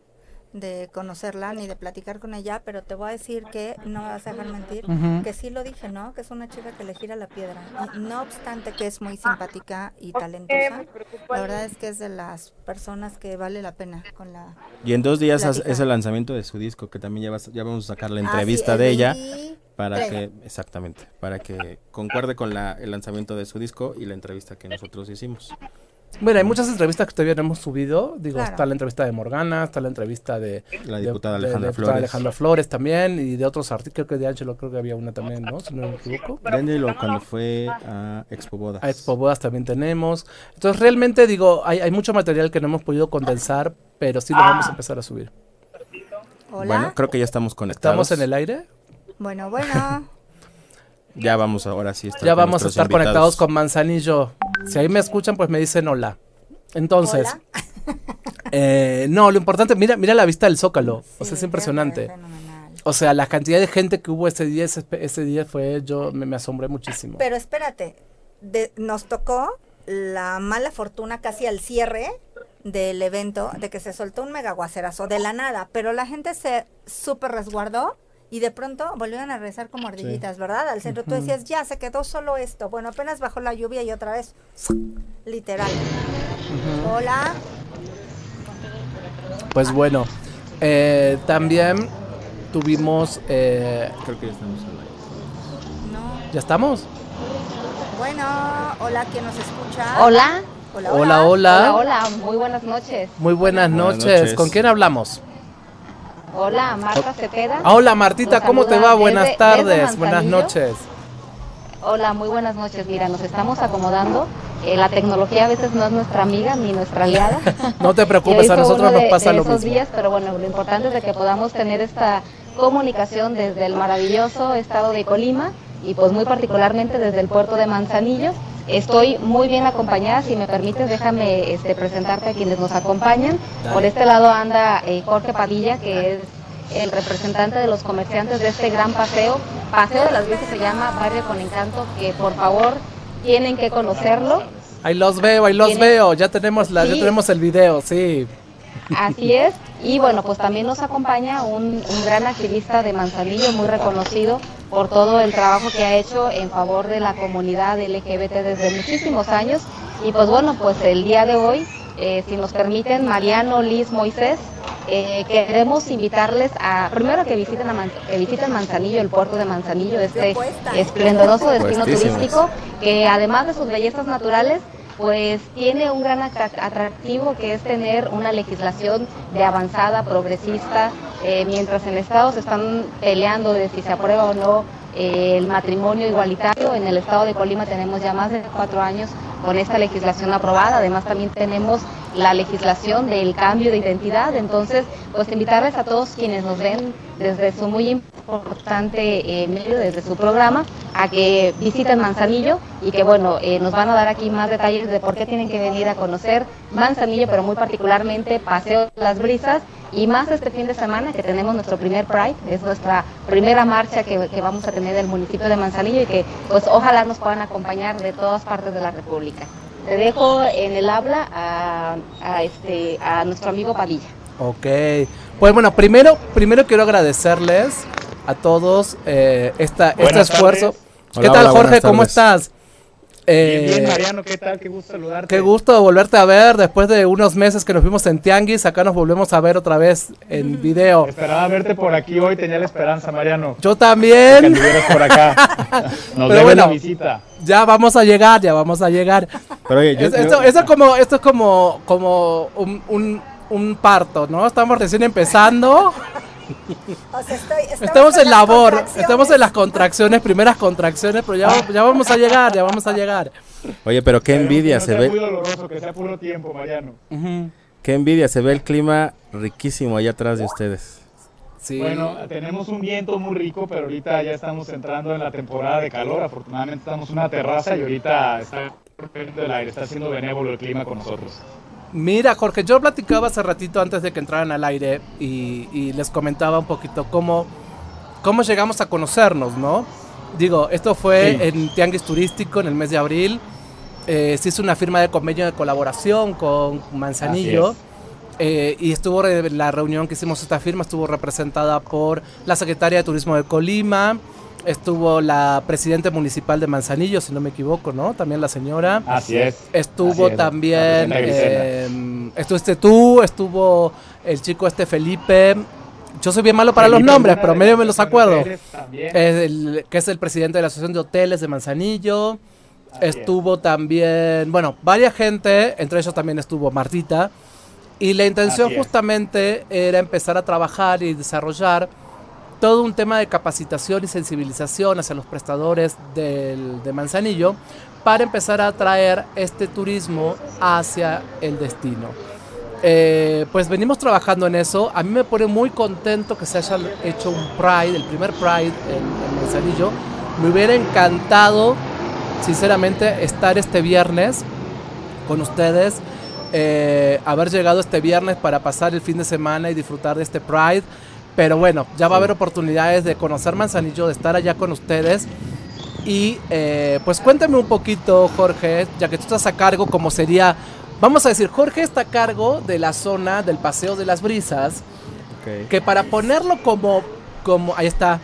Speaker 2: de conocerla ni de platicar con ella, pero te voy a decir que no me vas a dejar mentir, que sí lo dije, ¿no? Que es una chica que le gira la piedra. Y no obstante que es muy simpática y talentosa, la verdad es que es de las personas que vale la pena con la...
Speaker 3: Y en dos días es- el lanzamiento de su disco, que también ya, vas- ya vamos a sacar la
Speaker 2: Ah, sí,
Speaker 3: entrevista de ella
Speaker 2: 23.
Speaker 3: para que, exactamente, para que concuerde con la, el lanzamiento de su disco y la entrevista que nosotros hicimos.
Speaker 4: Bueno, hay muchas entrevistas que todavía no hemos subido. Digo,
Speaker 2: Claro.
Speaker 4: está la entrevista de Morgana, está la entrevista de
Speaker 3: La
Speaker 4: de-
Speaker 3: diputada
Speaker 4: de-
Speaker 3: Alejandra
Speaker 4: de-
Speaker 3: Flores.
Speaker 4: Alejandra Flores también y de otros artistas, creo que de Angelo creo que había una también, ¿no? Si no me equivoco.
Speaker 3: D'Angelo cuando fue a Expo Bodas.
Speaker 4: A Expo Bodas también tenemos. Entonces, realmente digo, hay, hay mucho material que no hemos podido condensar, pero sí lo vamos a empezar a subir.
Speaker 2: Hola.
Speaker 3: Bueno, creo que ya estamos conectados.
Speaker 4: ¿Estamos en el aire?
Speaker 2: Bueno, bueno.
Speaker 3: Ya vamos ahora sí. estar
Speaker 4: Ya
Speaker 3: con
Speaker 4: vamos a estar
Speaker 3: invitados.
Speaker 4: conectados con Manzanillo. Si ahí me escuchan, pues me dicen hola. Entonces,
Speaker 2: Hola.
Speaker 4: eh, no, lo importante, mira, mira la vista del Zócalo. o sea, es impresionante.
Speaker 2: fenomenal.
Speaker 4: O sea, la cantidad de gente que hubo ese día, ese, ese día fue, yo me, me asombré muchísimo.
Speaker 2: Pero espérate, de- nos tocó la mala fortuna casi al cierre del evento de que se soltó un megaguacerazo de la nada, pero la gente se súper resguardó y de pronto volvieron a regresar como ardillitas, ¿verdad? Al centro tú decías, ya se quedó solo esto. Bueno, apenas bajó la lluvia y otra vez, literal. Hola.
Speaker 4: Pues bueno, eh, también tuvimos, eh,
Speaker 3: Creo que ya estamos al aire.
Speaker 2: No.
Speaker 4: ¿ya estamos?
Speaker 2: Bueno, hola, ¿quién nos escucha?
Speaker 5: Hola.
Speaker 2: Hola,
Speaker 4: Hola, hola.
Speaker 5: Hola, hola, muy buenas noches.
Speaker 4: Muy buenas
Speaker 3: Buenas
Speaker 4: noches.
Speaker 3: noches.
Speaker 4: ¿Con quién hablamos?
Speaker 5: Hola, Marta Cepeda.
Speaker 4: Ah, hola Martita,
Speaker 5: Nos
Speaker 4: ¿cómo te va? Buenas
Speaker 5: desde
Speaker 4: tardes, buenas noches.
Speaker 5: Hola, muy buenas noches. Mira, nos estamos acomodando. Eh, la tecnología a veces no es nuestra amiga ni nuestra aliada.
Speaker 4: No te preocupes, a nosotros
Speaker 5: uno
Speaker 4: nos
Speaker 5: de-
Speaker 4: pasa
Speaker 5: de
Speaker 4: lo
Speaker 5: esos
Speaker 4: mismo.
Speaker 5: días, pero bueno, lo importante es de que podamos tener esta comunicación desde el maravilloso estado de Colima y pues muy particularmente desde el puerto de Manzanillo. Estoy muy bien acompañada, si me permites déjame este, presentarte a quienes nos acompañan. Por este lado anda eh, Jorge Padilla, que es el representante de los comerciantes de este gran paseo. Paseo de las Virgen se llama Barrio con Encanto, que por favor tienen que conocerlo.
Speaker 4: Ahí los veo, ahí los veo. Ya tenemos la, ya tenemos el video, sí.
Speaker 5: Así es. Y bueno, pues también nos acompaña un, un gran activista de Manzanillo, muy reconocido por todo el trabajo que ha hecho en favor de la comunidad LGBT desde muchísimos años. Y pues bueno, pues el día de hoy, eh, si nos permiten, Mariano, Liz, Moisés, eh, queremos invitarles a, primero que visiten, a que visiten Manzanillo, el puerto de Manzanillo, este esplendoroso destino turístico, que además de sus bellezas naturales, pues tiene un gran atractivo que es tener una legislación de avanzada, progresista, eh, mientras en Estado se están peleando de si se aprueba o no eh, el matrimonio igualitario. En el Estado de Colima tenemos ya más de cuatro años con esta legislación aprobada. Además también tenemos la legislación del cambio de identidad. Entonces, pues invitarles a todos quienes nos ven desde su muy importante eh, medio, desde su programa, a que visiten Manzanillo y que bueno, eh, nos van a dar aquí más detalles de por qué tienen que venir a conocer Manzanillo, pero muy particularmente Paseo Las Brisas y más este fin de semana que tenemos nuestro primer Pride, es nuestra primera marcha que, que vamos a tener del municipio de Manzanillo y que pues ojalá nos puedan acompañar de todas partes de la República. Te dejo en el habla a, este, a nuestro amigo Padilla.
Speaker 4: Ok, pues bueno, primero, primero quiero agradecerles a todos eh, esta, este esfuerzo. ¿Qué tal Jorge? ¿Cómo estás?
Speaker 6: Eh, bien, Mariano, ¿qué tal? Qué gusto saludarte.
Speaker 4: Qué gusto volverte a ver después de unos meses que nos vimos en Tianguis. Acá nos volvemos a ver otra vez en video.
Speaker 6: Esperaba verte por aquí hoy, tenía la esperanza, Mariano.
Speaker 4: Yo también.
Speaker 6: Que por acá. Nos Pero la visita.
Speaker 4: Ya vamos a llegar, ya vamos a llegar. Pero esto, es como, esto es como, como un, un parto, ¿no? Estamos recién empezando. Estamos, en labor, estamos en las contracciones, primeras contracciones, pero ya, ya vamos a llegar, ya vamos a llegar.
Speaker 3: Oye, pero qué envidia se ve.
Speaker 6: Muy doloroso, que sea puro tiempo, Mariano.
Speaker 3: Qué envidia, se ve el clima riquísimo allá atrás de ustedes.
Speaker 6: Sí. Bueno, tenemos un viento muy rico, pero ahorita ya estamos entrando en la temporada de calor. Afortunadamente estamos en una terraza y ahorita está el aire, está siendo benévolo el clima con nosotros.
Speaker 4: Mira, Jorge, yo platicaba hace ratito antes de que entraran al aire y, les comentaba un poquito cómo, cómo llegamos a conocernos, ¿no? Digo, esto fue en Tianguis Turístico en el mes de abril. Eh, se hizo una firma de convenio de colaboración con Manzanillo. Eh, y estuvo la reunión que hicimos esta firma estuvo representada por la secretaria de Turismo de Colima, Estuvo la presidenta municipal de Manzanillo, si no me equivoco, ¿no? También la señora.
Speaker 6: Así es.
Speaker 4: Estuvo también. Eh, estuviste tú, estuvo el chico este Felipe. Yo soy bien malo para los nombres, pero medio me los acuerdo. que es el presidente de la Asociación de Hoteles de Manzanillo. estuvo también, bueno, varias gente, entre ellos también estuvo Martita. Y la intención justamente era empezar a trabajar y desarrollar todo un tema de capacitación y sensibilización hacia los prestadores del, de Manzanillo para empezar a atraer este turismo hacia el destino. Eh, pues venimos trabajando en eso. A mí me pone muy contento que se haya hecho un Pride, el primer Pride en, Manzanillo. Me hubiera encantado, sinceramente, estar este viernes con ustedes. Eh, haber llegado este viernes para pasar el fin de semana y disfrutar de este Pride. Pero bueno, ya va a haber oportunidades de conocer Manzanillo, de estar allá con ustedes. Y eh, pues cuéntame un poquito, Jorge, ya que tú estás a cargo, como sería, vamos a decir, Jorge está a cargo de la zona del Paseo de las Brisas, que para ponerlo como, como, ahí está,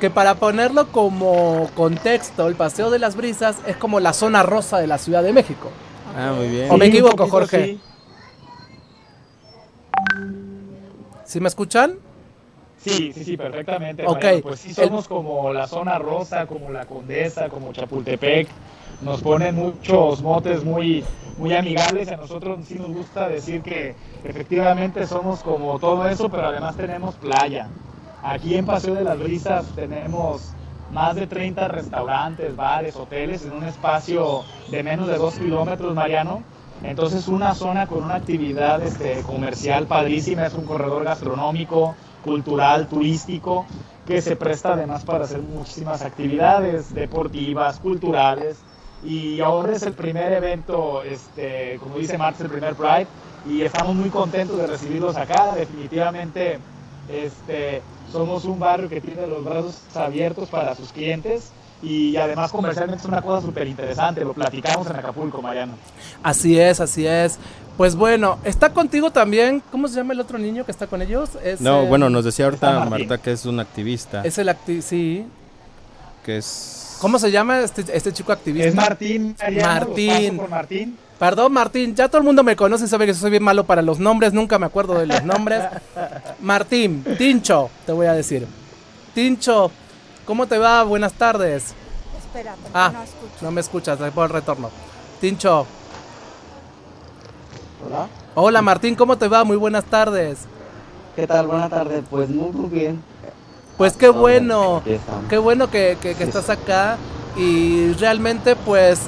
Speaker 4: que para ponerlo como contexto, el Paseo de las Brisas es como la zona rosa de la Ciudad de México.
Speaker 3: Ah, muy bien.
Speaker 4: ¿O me equivoco, Jorge? ¿Sí me escuchan?
Speaker 6: Sí, sí, sí, perfectamente. Okay. pues sí somos como la zona rosa, como la Condesa, como Chapultepec. Nos ponen muchos motes muy, muy amigables. A nosotros sí nos gusta decir que efectivamente somos como todo eso, pero además tenemos playa. Aquí en Paseo de las Brisas tenemos más de 30 restaurantes, bares, hoteles en un espacio de menos de 2 kilómetros, Mariano. Entonces una zona con una actividad este, comercial padrísima, es un corredor gastronómico, cultural, turístico, que se presta además para hacer muchísimas actividades deportivas, culturales. Y ahora es el primer evento, este, como dice Marx, el primer Pride, y estamos muy contentos de recibirlos acá. Definitivamente este, somos un barrio que tiene los brazos abiertos para sus clientes y además comercialmente es una cosa súper interesante, lo platicamos en Acapulco, Mariano.
Speaker 4: Así es, así es. Pues bueno, está contigo también, ¿cómo se llama el otro niño que está con ellos?
Speaker 3: no, bueno, nos decía ahorita Marta que es un activista.
Speaker 4: Es el activista, sí.
Speaker 3: que es...
Speaker 4: ¿Cómo se llama este, este chico activista?
Speaker 6: Es Martín.
Speaker 4: Martín.
Speaker 6: Martín.
Speaker 4: Perdón, Martín, ya todo el mundo me conoce y sabe que soy bien malo para los nombres, nunca me acuerdo de los nombres. Martín, Tincho, te voy a decir. Tincho, ¿cómo te va? Buenas tardes.
Speaker 2: Espera,
Speaker 4: ah, no, no me escuchas, por el retorno. Tincho.
Speaker 7: Hola.
Speaker 4: Hola Martín, ¿cómo te va? Muy buenas tardes.
Speaker 7: ¿Qué tal? Buenas tardes. Pues muy, muy bien.
Speaker 4: Pues qué bueno, qué bueno que, que, que estás acá y realmente pues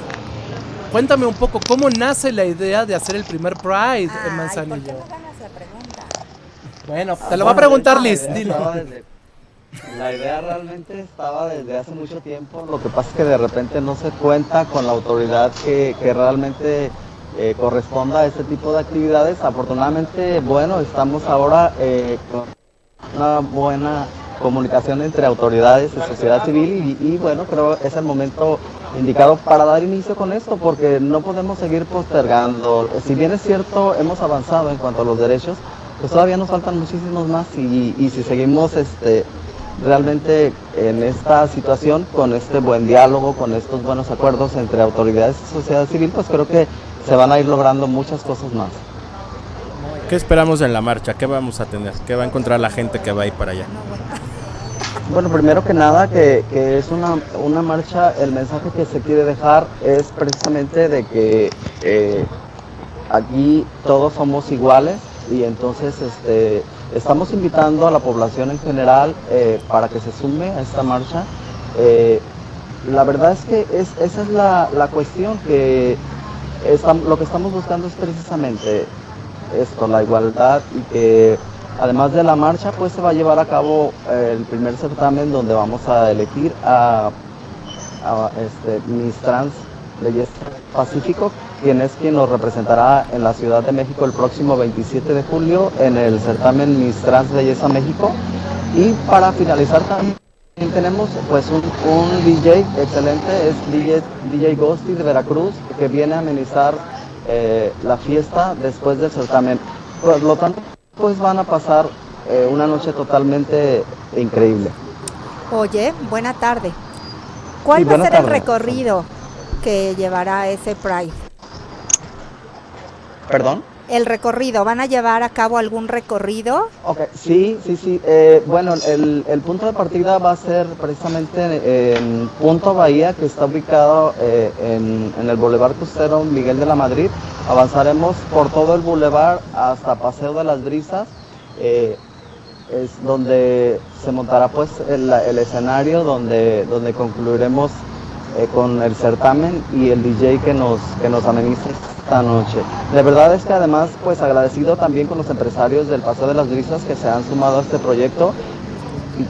Speaker 4: Cuéntame un poco, ¿cómo nace la idea de hacer el primer Pride en Manzanillo? ¿por qué no ganas la pregunta? Bueno, te lo va a preguntar Liz, dilo.
Speaker 7: la idea realmente estaba desde hace mucho tiempo, lo que pasa es que de repente no se cuenta con la autoridad que, que realmente eh, corresponda a este tipo de actividades. Afortunadamente, bueno, estamos ahora eh, con una buena comunicación entre autoridades y sociedad civil y, bueno, creo es el momento indicado para dar inicio con esto, porque no podemos seguir postergando. Si bien es cierto, hemos avanzado en cuanto a los derechos, pues todavía nos faltan muchísimos más y, y si seguimos este, realmente en esta situación, con este buen diálogo, con estos buenos acuerdos entre autoridades y sociedad civil, pues creo que se van a ir logrando muchas cosas más.
Speaker 3: ¿Qué esperamos en la marcha? ¿Qué vamos a tener? ¿Qué va a encontrar la gente que va a ir para allá?
Speaker 7: Bueno, primero que nada, que, es una, marcha, el mensaje que se quiere dejar es precisamente de que eh, aquí todos somos iguales y entonces este, estamos invitando a la población en general eh, para que se sume a esta marcha. Eh, la verdad es que esa es la, cuestión, que lo que estamos buscando es precisamente esto, la igualdad y que Además de la marcha, pues se va a llevar a cabo eh, el primer certamen donde vamos a elegir a, este, Miss Trans Belleza Pacífico, quien es quien nos representará en la Ciudad de México el próximo 27 de julio en el certamen Miss Trans Belleza México. Y para finalizar también tenemos pues un, DJ excelente, es DJ, DJ Ghosty de Veracruz, que viene a amenizar eh, la fiesta después del certamen. Por lo tanto, pues van a pasar eh, una noche totalmente increíble.
Speaker 2: Oye, buena tarde. ¿Cuál va a ser el recorrido que llevará ese Pride?
Speaker 7: ¿Perdón?
Speaker 2: El recorrido, ¿van a llevar a cabo algún recorrido?
Speaker 7: Ok, sí, sí, sí. Eh, bueno, el, punto de partida va a ser precisamente en Punto Bahía, que está ubicado eh, en, el Boulevard Costero Miguel de la Madrid. Avanzaremos por todo el boulevard hasta Paseo de las Brisas. Eh, es donde se montará pues el, escenario donde, donde concluiremos eh, con el certamen y el DJ que nos, que nos amenice esta noche. De verdad es que además pues agradecido también con los empresarios del Paseo de las Brisas que se han sumado a este proyecto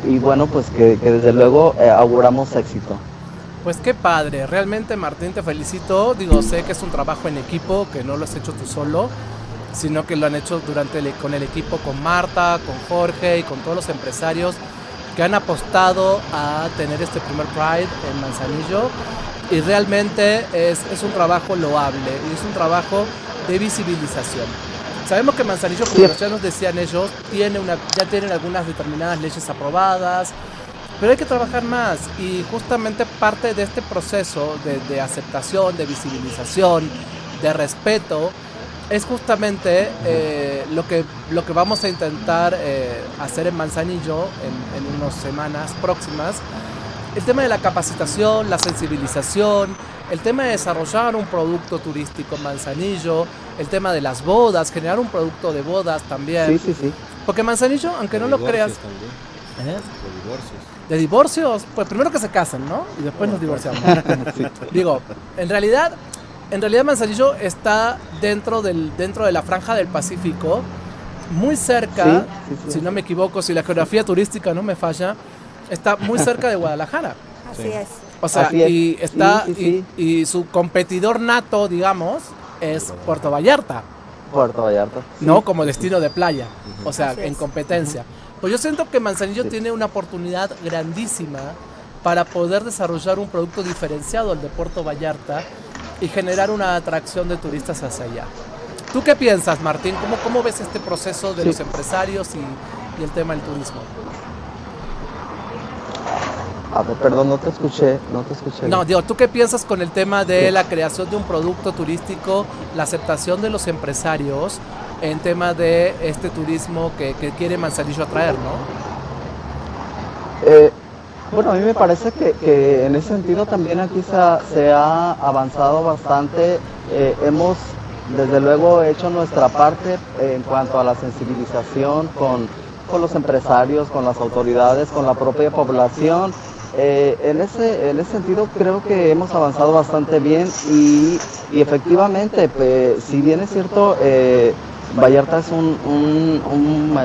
Speaker 7: y, bueno pues que, desde luego eh, auguramos éxito.
Speaker 4: Pues qué padre, realmente Martín te felicito, digo, sé que es un trabajo en equipo, que no lo has hecho tú solo, sino que lo han hecho durante con el equipo, con Marta, con Jorge y con todos los empresarios que han apostado a tener este primer Pride en Manzanillo. Y realmente es, es un trabajo loable y es un trabajo de visibilización. Sabemos que Manzanillo, como ya nos decían ellos, tiene una, ya tienen algunas determinadas leyes aprobadas, pero hay que trabajar más. Y justamente parte de este proceso de, aceptación, de visibilización, de respeto, es justamente eh, lo, que, lo que vamos a intentar eh, hacer en Manzanillo en, en unas semanas próximas. El tema de la capacitación, la sensibilización, el tema de desarrollar un producto turístico en Manzanillo, el tema de las bodas, generar un producto de bodas también.
Speaker 7: Sí, sí, sí.
Speaker 4: Porque Manzanillo, aunque no lo creas...
Speaker 3: ¿Eh? De divorcios.
Speaker 4: De divorcios, pues primero que se casen, ¿no? Y después nos divorciamos. Digo, en realidad, en realidad Manzanillo está dentro del dentro de la franja del Pacífico, muy cerca, si no me equivoco, si la geografía turística no me falla, está muy cerca de Guadalajara.
Speaker 2: Así es.
Speaker 4: O sea, y está y, su competidor nato, digamos, es Puerto Vallarta.
Speaker 7: Puerto Vallarta.
Speaker 4: No como destino de playa, o sea, en competencia. Pues yo siento que Manzanillo tiene una oportunidad grandísima para poder desarrollar un producto diferenciado al de Puerto Vallarta y generar una atracción de turistas hacia allá. ¿Tú qué piensas, Martín? ¿Cómo, cómo ves este proceso de los empresarios y, el tema del turismo?
Speaker 7: A ver, perdón, no te escuché, no te escuché.
Speaker 4: No, digo, ¿tú qué piensas con el tema de la creación de un producto turístico, la aceptación de los empresarios en tema de este turismo que, quiere Manzanillo atraer, no?
Speaker 7: Eh, bueno, a mí me parece que, en ese sentido también aquí se ha, avanzado bastante. Eh, hemos, desde luego, hecho nuestra parte en cuanto a la sensibilización con, los empresarios, con las autoridades, con la propia población. Eh, en, ese, en ese sentido creo que hemos avanzado bastante bien y, efectivamente, pues, si bien es cierto, eh, Vallarta es un,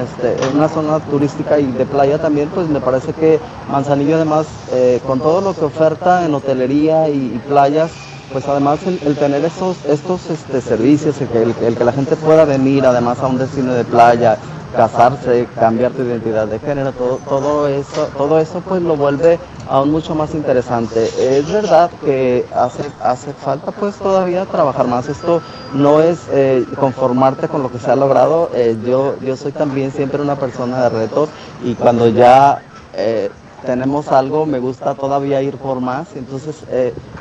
Speaker 7: este, una zona turística y de playa también, pues me parece que Manzanillo además, eh, con todo lo que oferta en hotelería y, playas, pues además el, tener esos, estos este, servicios, el, el, que la gente pueda venir además a un destino de playa, casarse, cambiar tu identidad de género, todo, todo eso, todo eso pues lo vuelve aún mucho más interesante. Es verdad que hace, hace falta pues todavía trabajar más. Esto no es eh, conformarte con lo que se ha logrado. Eh, yo, yo soy también siempre una persona de retos y cuando ya eh, tenemos algo, me gusta todavía ir por más. Entonces,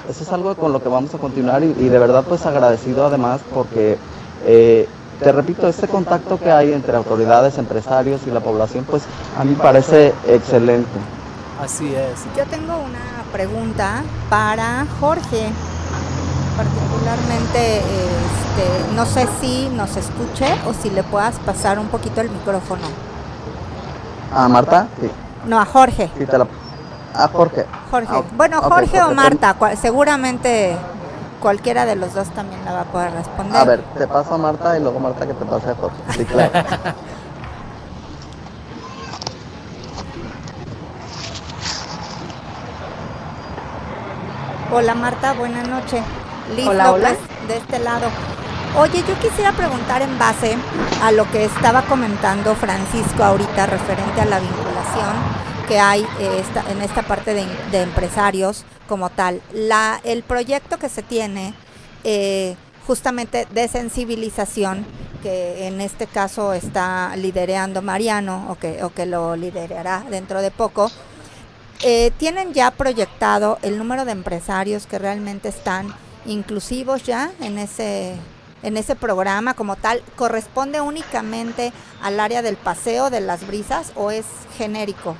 Speaker 7: eso es algo con lo que vamos a continuar y, y de verdad pues agradecido además porque te repito, este contacto que hay entre autoridades, empresarios y la población, pues a mí parece excelente.
Speaker 4: Así es.
Speaker 2: Yo tengo una pregunta para Jorge, particularmente, este, no sé si nos escuche o si le puedas pasar un poquito el micrófono.
Speaker 7: ¿A Marta? Sí.
Speaker 2: No, a Jorge.
Speaker 7: Sí, te la... A Jorge.
Speaker 2: Jorge. Ah, bueno, Jorge o Marta, seguramente cualquiera de los dos también la va a poder responder.
Speaker 7: A ver, te paso a Marta y luego Marta que te pase a Jorge. Sí, claro.
Speaker 2: hola Marta, buenas noches.
Speaker 5: Listo, hola, hola.
Speaker 2: De este lado. Oye, yo quisiera preguntar en base a lo que estaba comentando Francisco ahorita referente a la vinculación que hay eh, en esta parte de, empresarios como tal. La, el proyecto que se tiene eh, justamente de sensibilización, que en este caso está liderando Mariano o que, o que lo liderará dentro de poco, eh, tienen ya proyectado el número de empresarios que realmente están inclusivos ya en ese en ese programa como tal corresponde únicamente al área del paseo de las brisas o es genérico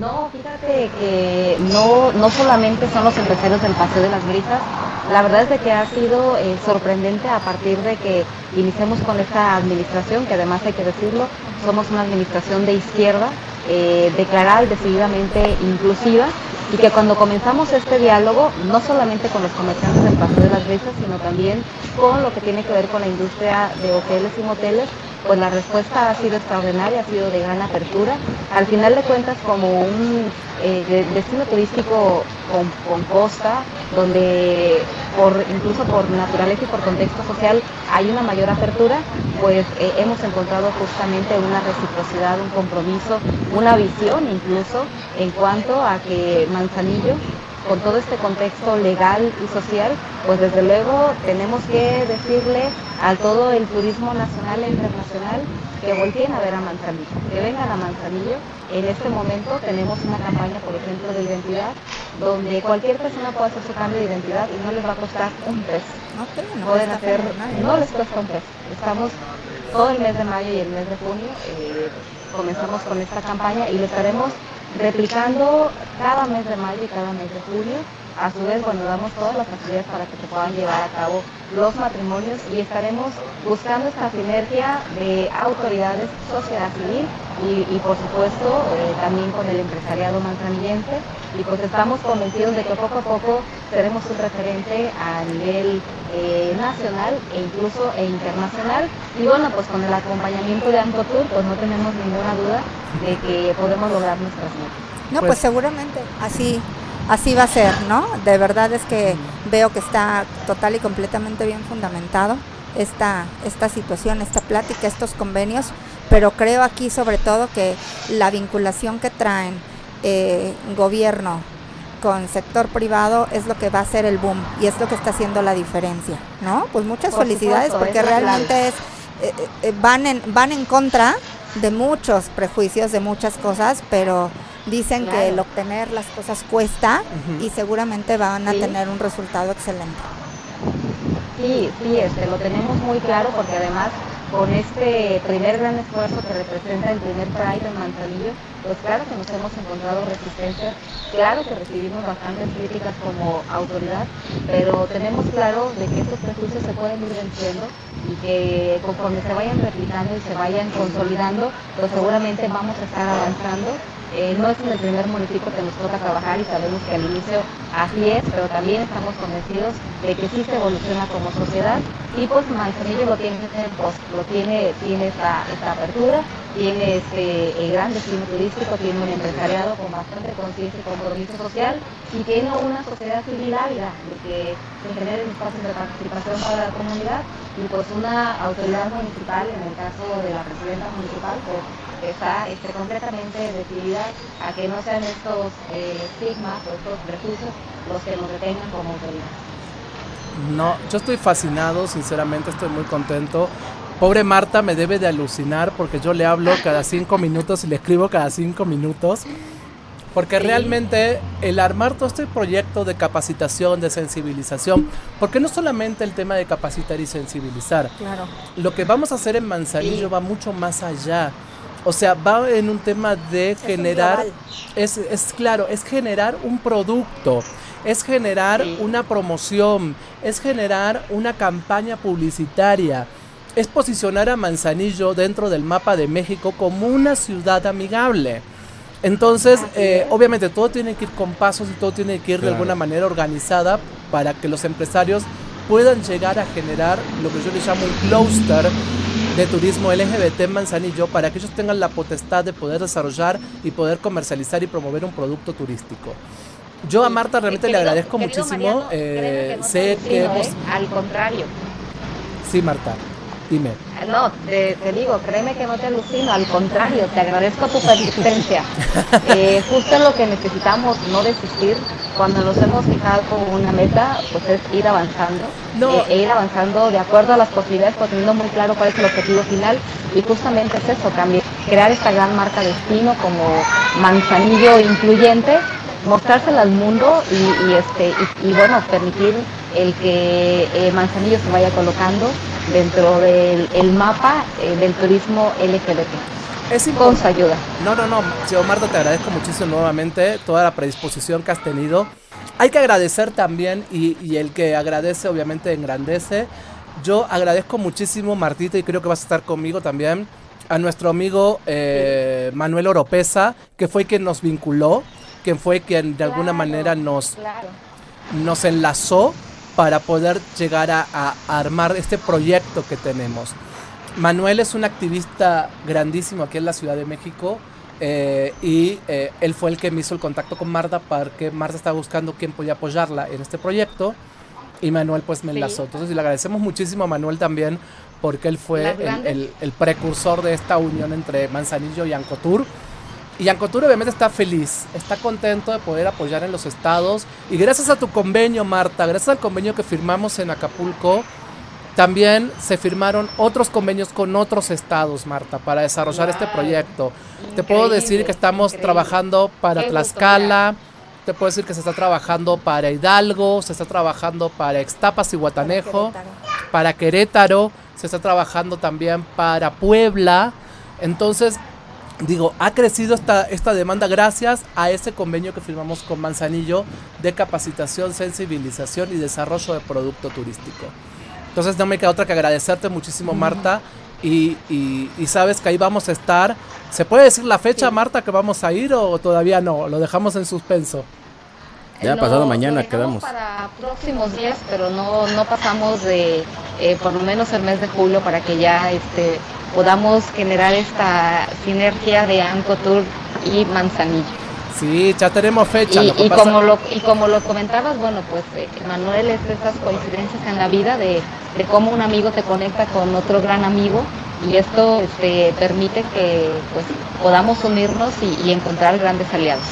Speaker 5: no, fíjate que no, no solamente son los empresarios del Paseo de las Brisas, la verdad es de que ha sido eh, sorprendente a partir de que iniciamos con esta administración, que además hay que decirlo, somos una administración de izquierda, eh, declarada y decididamente inclusiva, y que cuando comenzamos este diálogo, no solamente con los comerciantes del Paseo de las Brisas, sino también con lo que tiene que ver con la industria de hoteles y moteles, pues la respuesta ha sido extraordinaria, ha sido de gran apertura. Al final de cuentas, como un eh, destino turístico con, costa, donde incluso por naturaleza y por contexto social hay una mayor apertura, pues eh, hemos encontrado justamente una reciprocidad, un compromiso, una visión incluso en cuanto a que Manzanillo con todo este contexto legal y social, pues desde luego tenemos que decirle a todo el turismo nacional e internacional que volteen a ver a Manzanillo, que vengan a Manzanillo. En este momento tenemos una campaña, por ejemplo, de identidad, donde cualquier persona puede hacer su cambio de identidad y no les va a costar un peso.
Speaker 2: No,
Speaker 5: Pueden hacer, no les cuesta un peso. Estamos todo el mes de mayo y el mes de junio, eh, comenzamos con esta campaña y lo estaremos replicando cada mes de mayo y cada mes de julio. A su vez, bueno, damos todas las facilidades para que se puedan llevar a cabo los matrimonios y estaremos buscando esta sinergia de autoridades, sociedad civil y, por supuesto eh, también con el empresariado manzanillense y pues estamos convencidos de que poco a poco seremos un referente a nivel eh, nacional e incluso e internacional y bueno pues con el acompañamiento de Ancotur pues no tenemos ninguna duda de que podemos lograr nuestras metas.
Speaker 2: No, pues, pues seguramente así así va a ser, ¿no? De verdad es que veo que está total y completamente bien fundamentado esta, esta situación, esta plática, estos convenios, pero creo aquí sobre todo que la vinculación que traen eh, gobierno con sector privado es lo que va a ser el boom y es lo que está haciendo la diferencia, ¿no? Pues muchas felicidades porque realmente es, eh, eh, van, en, van en contra de muchos prejuicios, de muchas cosas, pero Dicen que el obtener las cosas cuesta y seguramente van a tener un resultado excelente.
Speaker 5: Sí, sí, este, lo tenemos muy claro porque además con este primer gran esfuerzo que representa el primer Pride en Manzanillo, pues claro que nos hemos encontrado resistencia, claro que recibimos bastantes críticas como autoridad, pero tenemos claro de que estos prejuicios se pueden ir venciendo y que conforme se vayan replicando y se vayan consolidando, pues seguramente vamos a estar avanzando eh, no es en el primer municipio que nos toca trabajar y sabemos que al inicio así es, pero también estamos convencidos de que sí se evoluciona como sociedad. Y pues Manzanillo lo tiene, pues, lo tiene, tiene esta, esta apertura tiene este el gran destino turístico, tiene un empresariado con bastante conciencia y compromiso social y tiene una sociedad civil ávida de que se generen espacios de participación para la comunidad y pues una autoridad municipal, en el caso de la presidenta municipal, pues está este, completamente decidida a que no sean estos eh, estigmas o estos prejuicios los que nos detengan como autoridad.
Speaker 4: No, yo estoy fascinado, sinceramente estoy muy contento Pobre Marta me debe de alucinar porque yo le hablo cada cinco minutos y le escribo cada cinco minutos. Porque realmente el armar todo este proyecto de capacitación, de sensibilización, porque no solamente el tema de capacitar y sensibilizar,
Speaker 2: claro.
Speaker 4: lo que vamos a hacer en Manzanillo va mucho más allá. O sea, va en un tema de generar, es, es, claro, es generar un producto, es generar una promoción, es generar una campaña publicitaria es posicionar a Manzanillo dentro del mapa de México como una ciudad amigable. Entonces, eh, obviamente todo tiene que ir con pasos y todo tiene que ir de alguna manera organizada para que los empresarios puedan llegar a generar lo que yo le llamo un cluster de turismo LGBT en Manzanillo para que ellos tengan la potestad de poder desarrollar y poder comercializar y promover un producto turístico. Yo a Marta realmente le agradezco muchísimo.
Speaker 5: Eh, sé que hemos... ¿eh? Al contrario.
Speaker 4: Sí, Marta. Dime.
Speaker 5: No, te, digo, créeme que no te alucino, al contrario, te agradezco tu persistencia. Eh, justo lo que necesitamos, no desistir, cuando nos hemos fijado como una meta, pues es ir avanzando, eh, e ir avanzando de acuerdo a las posibilidades, pues teniendo muy claro cuál es el objetivo final, y justamente es eso, también crear esta gran marca destino como manzanillo incluyente, mostrársela al mundo y, este y, bueno permitir el que eh, Manzanillo se vaya colocando dentro del mapa eh, del turismo LGBT.
Speaker 4: Es con su ayuda. No, no, no. Yo, Marta, te agradezco muchísimo nuevamente toda la predisposición que has tenido. Hay que agradecer también, y, el que agradece obviamente engrandece. Yo agradezco muchísimo, Martita, y creo que vas a estar conmigo también, a nuestro amigo eh, Manuel Oropesa, que fue quien nos vinculó, quien fue quien de alguna manera nos, nos enlazó para poder llegar a, armar este proyecto que tenemos. Manuel es un activista grandísimo aquí en la Ciudad de México eh, y eh, él fue el que me hizo el contacto con Marta porque Marta estaba buscando quién podía apoyarla en este proyecto y Manuel pues me enlazó. Entonces le agradecemos muchísimo a Manuel también porque él fue el, el, precursor de esta unión entre Manzanillo y Ancotur y Ancotur obviamente está feliz, está contento de poder apoyar en los estados. Y gracias a tu convenio, Marta, gracias al convenio que firmamos en Acapulco, también se firmaron otros convenios con otros estados, Marta, para desarrollar este proyecto. te puedo decir que estamos trabajando para Tlaxcala, te puedo decir que se está trabajando para Hidalgo, se está trabajando para Extapas y Guatanejo, para Querétaro, se está trabajando también para Puebla. Entonces, digo, ha crecido esta, esta demanda gracias a ese convenio que firmamos con Manzanillo de capacitación, sensibilización y desarrollo de producto turístico. Entonces no me queda otra que agradecerte muchísimo, Marta. Y, y, sabes que ahí vamos a estar. ¿Se puede decir la fecha, Marta, que vamos a ir o todavía no? Lo dejamos en suspenso.
Speaker 3: Ya pasado mañana quedamos.
Speaker 5: Para próximos días, pero no, no pasamos de eh, por lo menos el mes de julio para que ya este, podamos generar esta sinergia de Ancotur y Manzanillo.
Speaker 4: Sí, ya tenemos fecha.
Speaker 5: Y, como, lo, y como lo comentabas, bueno, pues eh, Manuel es de esas coincidencias en la vida de, cómo un amigo te conecta con otro gran amigo y esto este, permite que pues, podamos unirnos y, encontrar grandes aliados.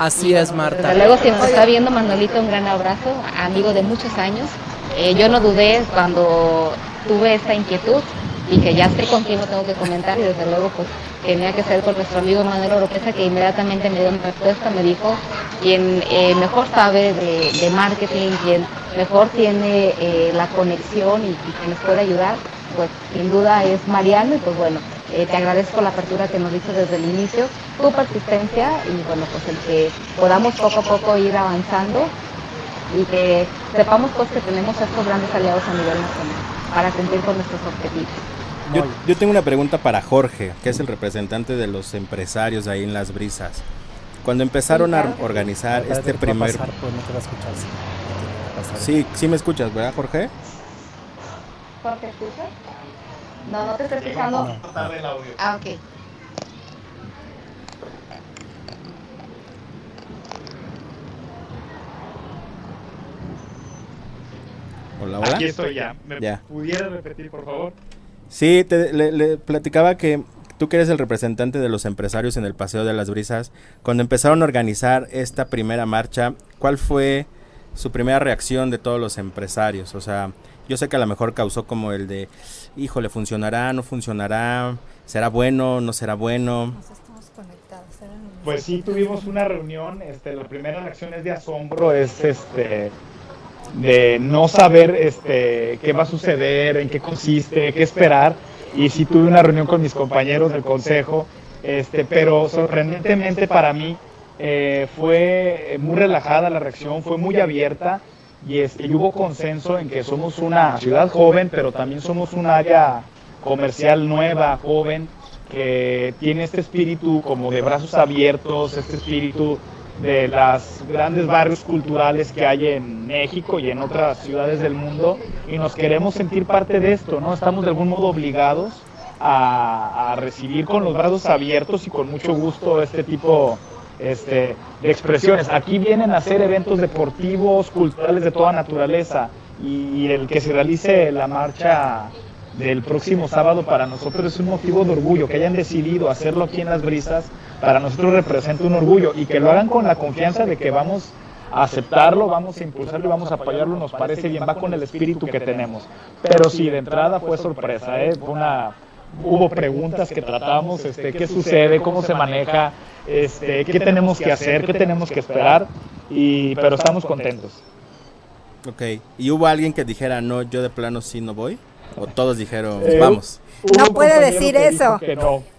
Speaker 4: Así es, Marta.
Speaker 5: Desde luego, si nos está viendo Manuelito, un gran abrazo, amigo de muchos años. Eh, yo no dudé cuando tuve esta inquietud y que ya esté contigo tengo que comentar y desde luego pues tenía que ser con nuestro amigo Manuel Oropesa que inmediatamente me dio una respuesta, me dijo quien eh, mejor sabe de, marketing, quien mejor tiene eh, la conexión y, que nos puede ayudar, pues sin duda es Mariano y pues bueno, eh, te agradezco la apertura que nos diste desde el inicio, tu persistencia y bueno, pues el que podamos poco a poco ir avanzando y que sepamos pues que tenemos estos grandes aliados a nivel nacional para cumplir con nuestros objetivos.
Speaker 3: Yo, tengo una pregunta para Jorge, que es el representante de los empresarios ahí en Las Brisas. Cuando empezaron a organizar este primer... sí, sí me escuchas, ¿verdad, Jorge?
Speaker 5: ¿Jorge escuchas? No, no te estoy escuchando. Ah, ok.
Speaker 3: Hola, hola.
Speaker 6: Aquí estoy ya. ¿Me ya. pudiera repetir, por favor?
Speaker 3: Sí, te, le, platicaba que tú que eres el representante de los empresarios en el Paseo de las Brisas, cuando empezaron a organizar esta primera marcha, ¿cuál fue su primera reacción de todos los empresarios? O sea, yo sé que a lo mejor causó como el de, híjole, ¿funcionará? ¿No funcionará? ¿Será bueno? ¿No será bueno?
Speaker 6: Pues sí, tuvimos una reunión, este, la primera reacción es de asombro, es este de no saber este, qué va a suceder, en qué consiste, qué esperar. Y sí tuve una reunión con mis compañeros del consejo, este, pero sorprendentemente para mí eh, fue muy relajada la reacción, fue muy abierta y, y hubo consenso en que somos una ciudad joven, pero también somos un área comercial nueva, joven, que tiene este espíritu como de brazos abiertos, este espíritu de los grandes barrios culturales que hay en México y en otras ciudades del mundo y nos queremos sentir parte de esto, ¿no? Estamos de algún modo obligados a, recibir con los brazos abiertos y con mucho gusto este tipo este, de expresiones. Aquí vienen a hacer eventos deportivos, culturales de toda naturaleza y el que se realice la marcha del próximo sábado para nosotros es un motivo de orgullo, que hayan decidido hacerlo aquí en Las Brisas, para nosotros representa un orgullo y que lo hagan con la confianza de que vamos a aceptarlo, vamos a impulsarlo y vamos a apoyarlo, nos parece bien, va con el espíritu que tenemos. Pero sí, de entrada fue sorpresa, ¿eh? una, hubo preguntas que tratamos, este, qué sucede, cómo se maneja, este, qué tenemos que hacer, qué tenemos que esperar, y, pero estamos contentos.
Speaker 3: Ok, ¿y hubo alguien que dijera, no, yo de plano sí no voy? ¿O todos dijeron, eh, vamos?
Speaker 2: No puede decir eso.
Speaker 6: no.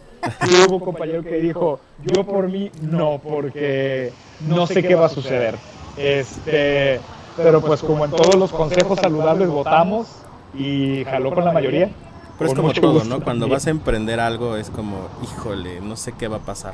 Speaker 6: Hubo un compañero que dijo, yo por mí no, porque no sé qué va a suceder. Este, pero pues como en todos los consejos saludables votamos y jaló con la mayoría.
Speaker 3: Pero es como todo, ¿no? Cuando vas a emprender algo es como, híjole, no sé qué va a pasar,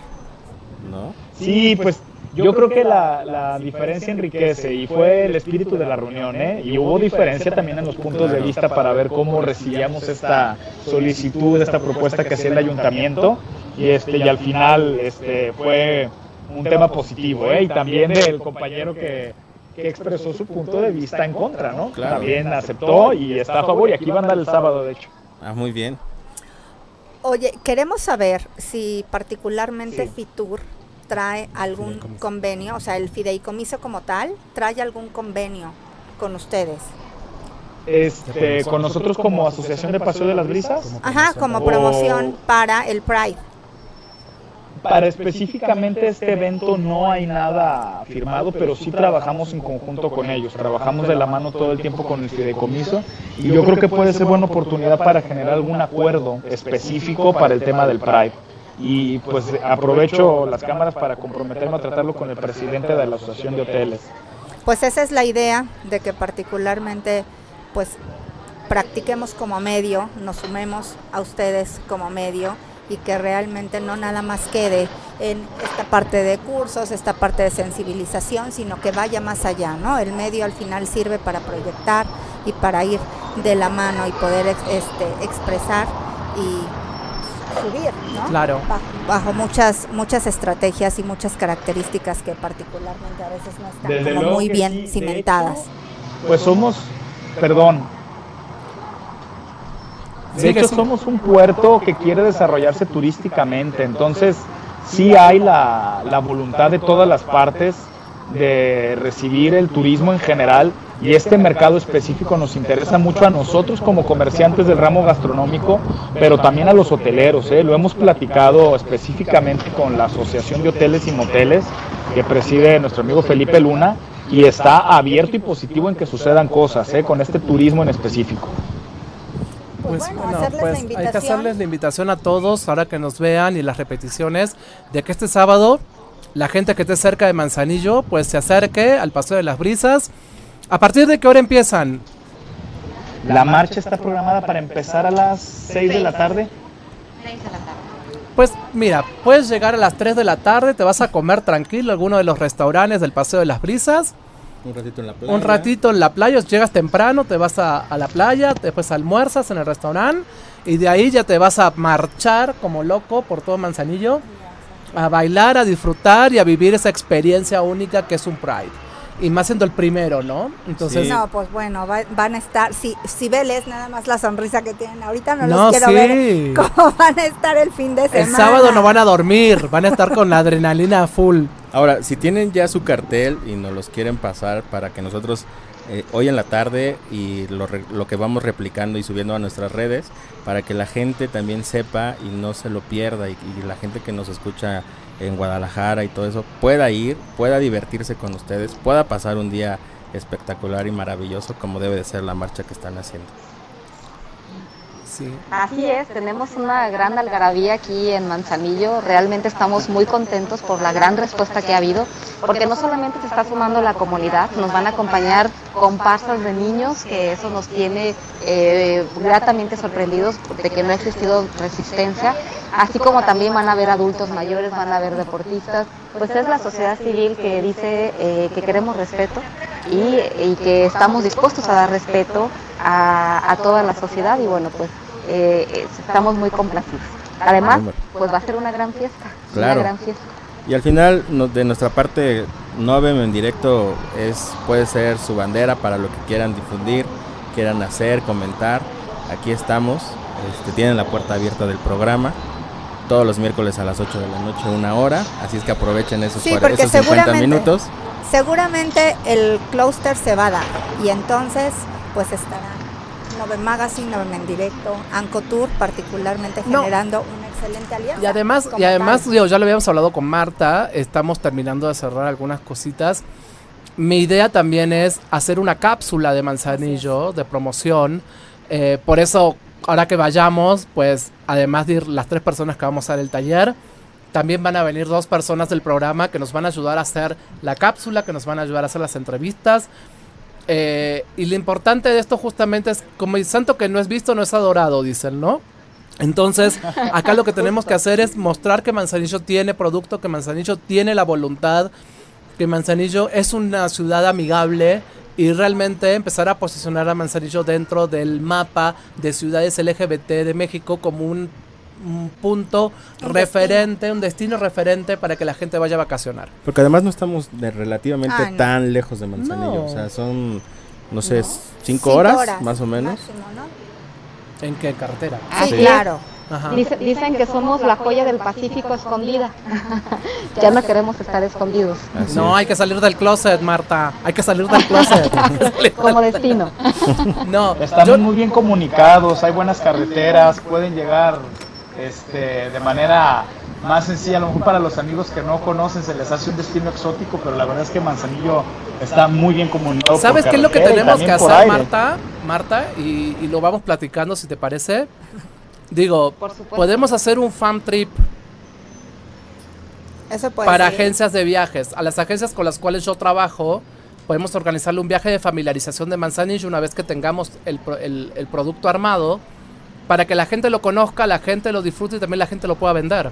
Speaker 3: ¿no?
Speaker 6: Sí, pues yo creo que la, diferencia enriquece y fue el espíritu de la reunión, ¿eh? Y hubo diferencia también en los puntos de vista para ver cómo recibíamos esta solicitud, esta propuesta que hacía el ayuntamiento y este y al final este fue un tema positivo, ¿eh? Y también del compañero que, expresó su punto de vista en contra, ¿no? También aceptó y está a favor y aquí van a dar el sábado, de hecho.
Speaker 3: Ah, muy bien.
Speaker 2: Oye, queremos saber si particularmente Fitur trae algún convenio, o sea, el fideicomiso como tal, trae algún convenio con ustedes.
Speaker 6: Este, con nosotros como Asociación de Paseo de las Brisas.
Speaker 2: Ajá, como promoción para el Pride.
Speaker 6: Para específicamente este evento no hay nada firmado, pero sí trabajamos en conjunto con ellos. Trabajamos de la mano todo el tiempo con el fideicomiso y yo creo que puede ser buena oportunidad para generar algún acuerdo específico para el tema del Pride y pues aprovecho las cámaras para comprometerme a tratarlo con el presidente de la Asociación de Hoteles.
Speaker 2: Pues esa es la idea de que particularmente pues practiquemos como medio, nos sumemos a ustedes como medio y que realmente no nada más quede en esta parte de cursos, esta parte de sensibilización, sino que vaya más allá, ¿no? El medio al final sirve para proyectar y para ir de la mano y poder este, expresar y subir, ¿no?
Speaker 4: Claro.
Speaker 2: Bajo, muchas muchas estrategias y muchas características que particularmente a veces no están como muy bien cimentadas.
Speaker 6: pues somos, perdón. De hecho, somos un puerto que quiere desarrollarse turísticamente, entonces sí hay la, la voluntad de todas las partes de recibir el turismo en general y este mercado específico nos interesa mucho a nosotros como comerciantes del ramo gastronómico, pero también a los hoteleros. ¿eh? Lo hemos platicado específicamente con la Asociación de Hoteles y Moteles que preside nuestro amigo Felipe Luna y está abierto y positivo en que sucedan cosas ¿eh? con este turismo en específico.
Speaker 4: Pues, pues bueno, pues hay que hacerles la invitación a todos, ahora que nos vean y las repeticiones, de que este sábado la gente que esté cerca de Manzanillo, pues se acerque al Paseo de las Brisas. ¿A partir de qué hora empiezan?
Speaker 6: La marcha está programada para empezar a las 6 de la tarde.
Speaker 4: 6 de la tarde. Pues mira, puedes llegar a las 3 de la tarde, te vas a comer tranquilo en alguno de los restaurantes del Paseo de las Brisas.
Speaker 3: Un ratito en la playa.
Speaker 4: Un ratito en la playa, llegas temprano, te vas a, a la playa, después almuerzas en el restaurante y de ahí ya te vas a marchar como loco por todo Manzanillo a bailar, a disfrutar y a vivir esa experiencia única que es un Pride. Y más siendo el primero, ¿no?
Speaker 2: Entonces. No, pues bueno, van a estar. Si, si veles nada más la sonrisa que tienen ahorita, no, los quiero ver cómo van a estar el fin de semana.
Speaker 4: El sábado no van a dormir, van a estar con la adrenalina full.
Speaker 3: Ahora, si tienen ya su cartel y nos los quieren pasar para que nosotros eh, hoy en la tarde y lo, lo, que vamos replicando y subiendo a nuestras redes para que la gente también sepa y no se lo pierda y, y, la gente que nos escucha en Guadalajara y todo eso pueda ir, pueda divertirse con ustedes, pueda pasar un día espectacular y maravilloso como debe de ser la marcha que están haciendo.
Speaker 5: Así es, tenemos una gran algarabía aquí en Manzanillo. Realmente estamos muy contentos por la gran respuesta que ha habido, porque no solamente se está sumando la comunidad, nos van a acompañar comparsas de niños, que eso nos tiene eh, gratamente sorprendidos de que no ha existido resistencia, así como también van a haber adultos mayores, van a haber deportistas. Pues es la sociedad civil que dice eh, que queremos respeto y, que estamos dispuestos a dar respeto a, a toda la sociedad y bueno, pues eh, estamos muy complacidos. Además, pues va a ser una gran fiesta. Una gran fiesta.
Speaker 3: Y al final, de nuestra parte, Novem en directo es puede ser su bandera para lo que quieran difundir, quieran hacer, comentar. Aquí estamos. Este, tienen la puerta abierta del programa todos los miércoles a las 8 de la noche, una hora. Así es que aprovechen esos,
Speaker 2: sí, esos 50 minutos. Seguramente el clúster se va a dar y entonces pues estará Nove Magazine, Nove en directo, Ancotour particularmente generando una excelente alianza.
Speaker 4: Y además, y además ya lo habíamos hablado con Marta, estamos terminando de cerrar algunas cositas. Mi idea también es hacer una cápsula de Manzanillo de promoción. Eh, por eso, ahora que vayamos, pues además de ir las tres personas que vamos a dar el taller, también van a venir dos personas del programa que nos van a ayudar a hacer la cápsula, que nos van a ayudar a hacer las entrevistas. Eh, y lo importante de esto justamente es, como el santo que no es visto no es adorado, dicen, ¿no? Entonces, acá lo que tenemos que hacer es mostrar que Manzanillo tiene producto, que Manzanillo tiene la voluntad, que Manzanillo es una ciudad amigable y realmente empezar a posicionar a Manzanillo dentro del mapa de ciudades LGBT de México como un un punto referente, un destino referente para que la gente vaya a vacacionar.
Speaker 3: Porque además no estamos de relativamente ah, tan lejos de Manzanillo, o sea, son, no sé, cinco, horas, más o menos.
Speaker 4: ¿En qué carretera?
Speaker 2: Ah, sí, claro.
Speaker 5: dicen que somos la joya del Pacífico escondida. ya no queremos estar escondidos.
Speaker 4: no, hay que salir del closet, Marta. Hay que salir del closet.
Speaker 5: Como destino.
Speaker 6: no, estamos muy bien comunicados, hay buenas carreteras, pueden llegar este, de manera más sencilla, a lo mejor para los amigos que no conocen se les hace un destino exótico, pero la verdad es que Manzanillo está muy bien comunicado.
Speaker 4: ¿Sabes qué es lo que tenemos que hacer, Marta? Marta, y, lo vamos platicando si te parece. Digo, podemos hacer un fan trip para agencias de viajes. A las agencias con las cuales yo trabajo, podemos organizarle un viaje de familiarización de Manzanillo una vez que tengamos el, el producto armado para que la gente lo conozca, la gente lo disfrute y también la gente lo pueda vender.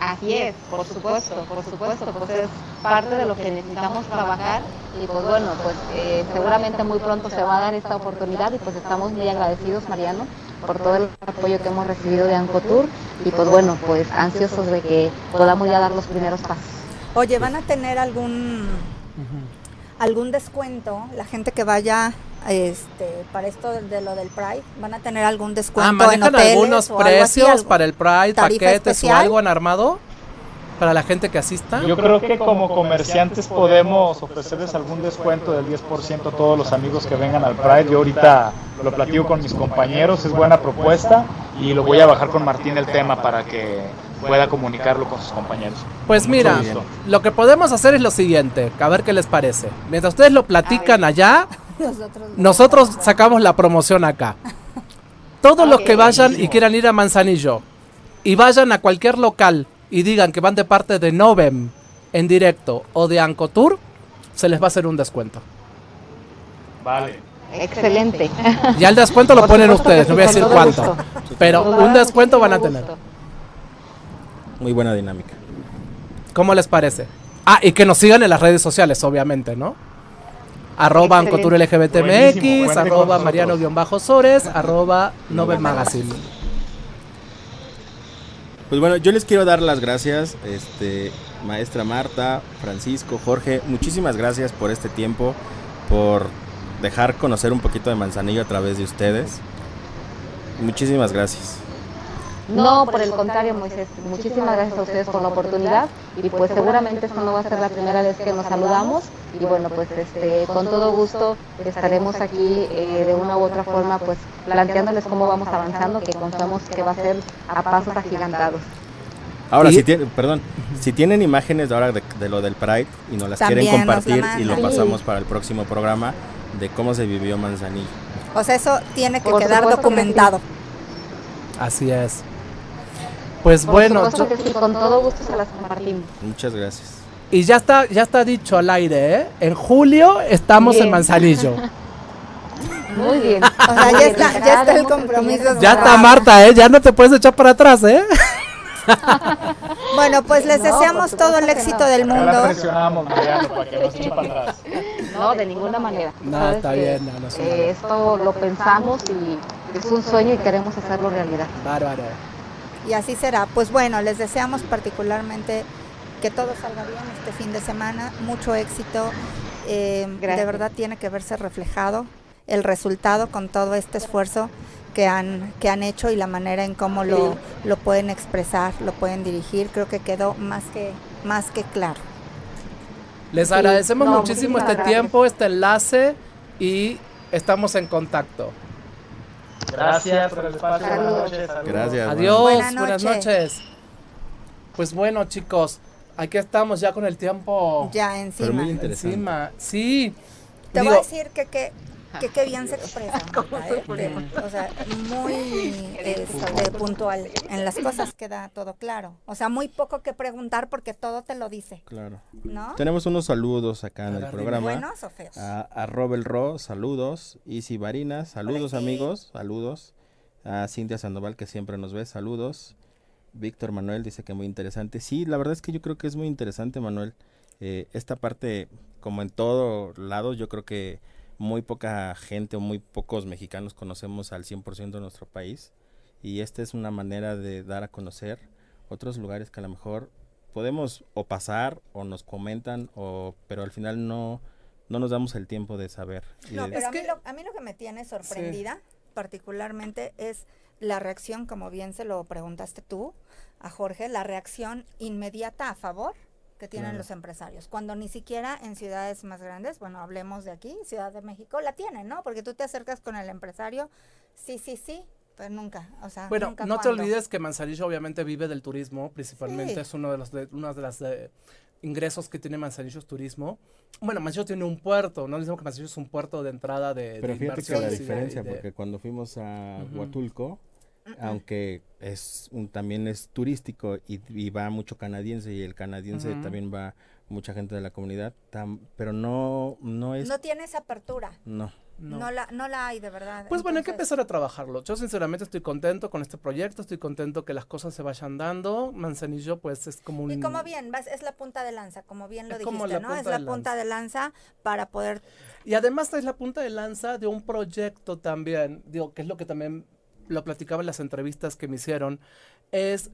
Speaker 5: Así es, por supuesto, por supuesto, pues es parte de lo que necesitamos trabajar y pues bueno, pues eh, seguramente muy pronto se va a dar esta oportunidad y pues estamos muy agradecidos, Mariano, por todo el apoyo que hemos recibido de Ancotour y pues bueno, pues ansiosos de que podamos ya dar los primeros pasos.
Speaker 2: Oye, ¿van a tener algún algún descuento la gente que vaya este para esto de, lo del Pride van a tener algún descuento
Speaker 4: ah, manejan algunos precios para el Pride paquetes o algo han armado para la gente que asista?
Speaker 6: Yo creo que como comerciantes podemos ofrecerles algún descuento del 10% a todos los amigos que vengan al Pride. Yo ahorita lo platico con mis compañeros, es buena propuesta y lo voy a bajar con Martín el tema para que pueda comunicarlo con sus compañeros.
Speaker 4: Pues mira, lo que podemos hacer es lo siguiente, a ver qué les parece. Mientras ustedes lo platican allá, nosotros sacamos la promoción acá. Todos los que vayan y quieran ir a Manzanillo y vayan a cualquier local y digan que van de parte de Novem en directo o de Ancotour, se les va a hacer un descuento.
Speaker 6: Vale.
Speaker 5: Excelente.
Speaker 4: Ya el descuento lo ponen ustedes, no voy a decir cuánto. Pero un descuento van a tener.
Speaker 3: Muy buena dinámica.
Speaker 4: ¿Cómo les parece? Ah, y que nos sigan en las redes sociales, obviamente, ¿no? Arroba Ancotur LGBTMX, arroba Mariano-Sores, arroba Nobel Magazine.
Speaker 3: Pues bueno, yo les quiero dar las gracias, este, maestra Marta, Francisco, Jorge, muchísimas gracias por este tiempo, por dejar conocer un poquito de Manzanillo a través de ustedes. Muchísimas gracias.
Speaker 5: No, por el contrario, Moisés. Muchísimas gracias a ustedes por la oportunidad y pues seguramente esto no va a ser la primera vez que nos saludamos y bueno, pues este, con todo gusto estaremos aquí eh, de una u otra forma pues planteándoles cómo vamos avanzando, que confiamos que va a ser a pasos agigantados.
Speaker 3: Ahora, si tienen, perdón, si tienen imágenes de ahora de, lo del Pride y nos las quieren compartir y lo pasamos para el próximo programa de cómo se vivió Manzanillo.
Speaker 2: O sea, eso tiene que quedar documentado.
Speaker 4: Así es. Pues bueno,
Speaker 5: con todo gusto se las compartimos.
Speaker 3: Muchas gracias.
Speaker 4: Y ya está, ya está dicho al aire, ¿eh? En julio estamos en Manzanillo.
Speaker 5: Muy bien.
Speaker 2: O sea, ya está, ya está el compromiso.
Speaker 4: Ya está Marta, ¿eh? Ya no te puedes echar para atrás, ¿eh?
Speaker 2: bueno, pues les deseamos todo el éxito del mundo.
Speaker 5: no de ninguna manera.
Speaker 4: No, está bien.
Speaker 5: Eh, esto lo pensamos y es un sueño y queremos hacerlo realidad.
Speaker 4: Bárbaro.
Speaker 2: Y así será. Pues bueno, les deseamos particularmente que todo salga bien este fin de semana, mucho éxito. Eh, de verdad tiene que verse reflejado el resultado con todo este esfuerzo que han, que han hecho y la manera en cómo lo, lo pueden expresar, lo pueden dirigir, creo que quedó más que, más que claro.
Speaker 4: Les agradecemos muchísimo este tiempo, este enlace y estamos en contacto.
Speaker 6: Gracias por el espacio. Buenas noches.
Speaker 3: Gracias.
Speaker 4: Adiós. Buenas noches. Pues bueno, chicos, aquí estamos ya con el tiempo.
Speaker 2: Ya encima.
Speaker 4: Encima. Sí.
Speaker 2: Te voy a decir que, que que qué bien se expresa, ¿eh? o sea, muy este, puntual. En las cosas queda todo claro. O sea, muy poco que preguntar porque todo te lo dice.
Speaker 3: Claro. ¿No? Tenemos unos saludos acá en el programa.
Speaker 2: ¿Buenos o feos?
Speaker 3: A, a Robert Ro, saludos. Isi Barinas, saludos amigos, saludos. A Cintia Sandoval que siempre nos ve, saludos. Víctor Manuel dice que muy interesante. Sí, la verdad es que yo creo que es muy interesante, Manuel. Eh, esta parte, como en todo lado, yo creo que muy poca gente o muy pocos mexicanos conocemos al 100% de nuestro país y esta es una manera de dar a conocer otros lugares que a lo mejor podemos o pasar o nos comentan o pero al final no no nos damos el tiempo de saber.
Speaker 2: No, pero a, mí lo, a, mí lo, que me tiene sorprendida particularmente es la reacción, como bien se lo preguntaste tú a Jorge, la reacción inmediata a favor que tienen los empresarios, cuando ni siquiera en ciudades más grandes, bueno, hablemos de aquí, Ciudad de México, la tienen, ¿no? Porque tú te acercas con el empresario, sí, sí, sí, pero nunca, o sea,
Speaker 4: bueno, no te olvides que Manzanillo obviamente vive del turismo, principalmente es uno de los de, una de las eh, ingresos que tiene Manzanillo es turismo. Bueno, Manzanillo tiene un puerto, no decimos que Manzanillo es un puerto de entrada de
Speaker 3: Pero fíjate que la diferencia, porque cuando fuimos a Huatulco, aunque es un, también es turístico y, va mucho canadiense y el canadiense también va mucha gente de la comunidad, pero no no es
Speaker 2: No tiene esa apertura.
Speaker 3: No.
Speaker 2: No. la, no la hay de verdad.
Speaker 4: Pues bueno, hay que empezar a trabajarlo. Yo sinceramente estoy contento con este proyecto, estoy contento que las cosas se vayan dando. Manzanillo pues es como un...
Speaker 2: Y como bien, es la punta de lanza, como bien lo dijiste, ¿no? Es la punta de lanza para poder...
Speaker 4: Y además es la punta de lanza de un proyecto también, digo, que es lo que también lo platicaba en las entrevistas que me hicieron, es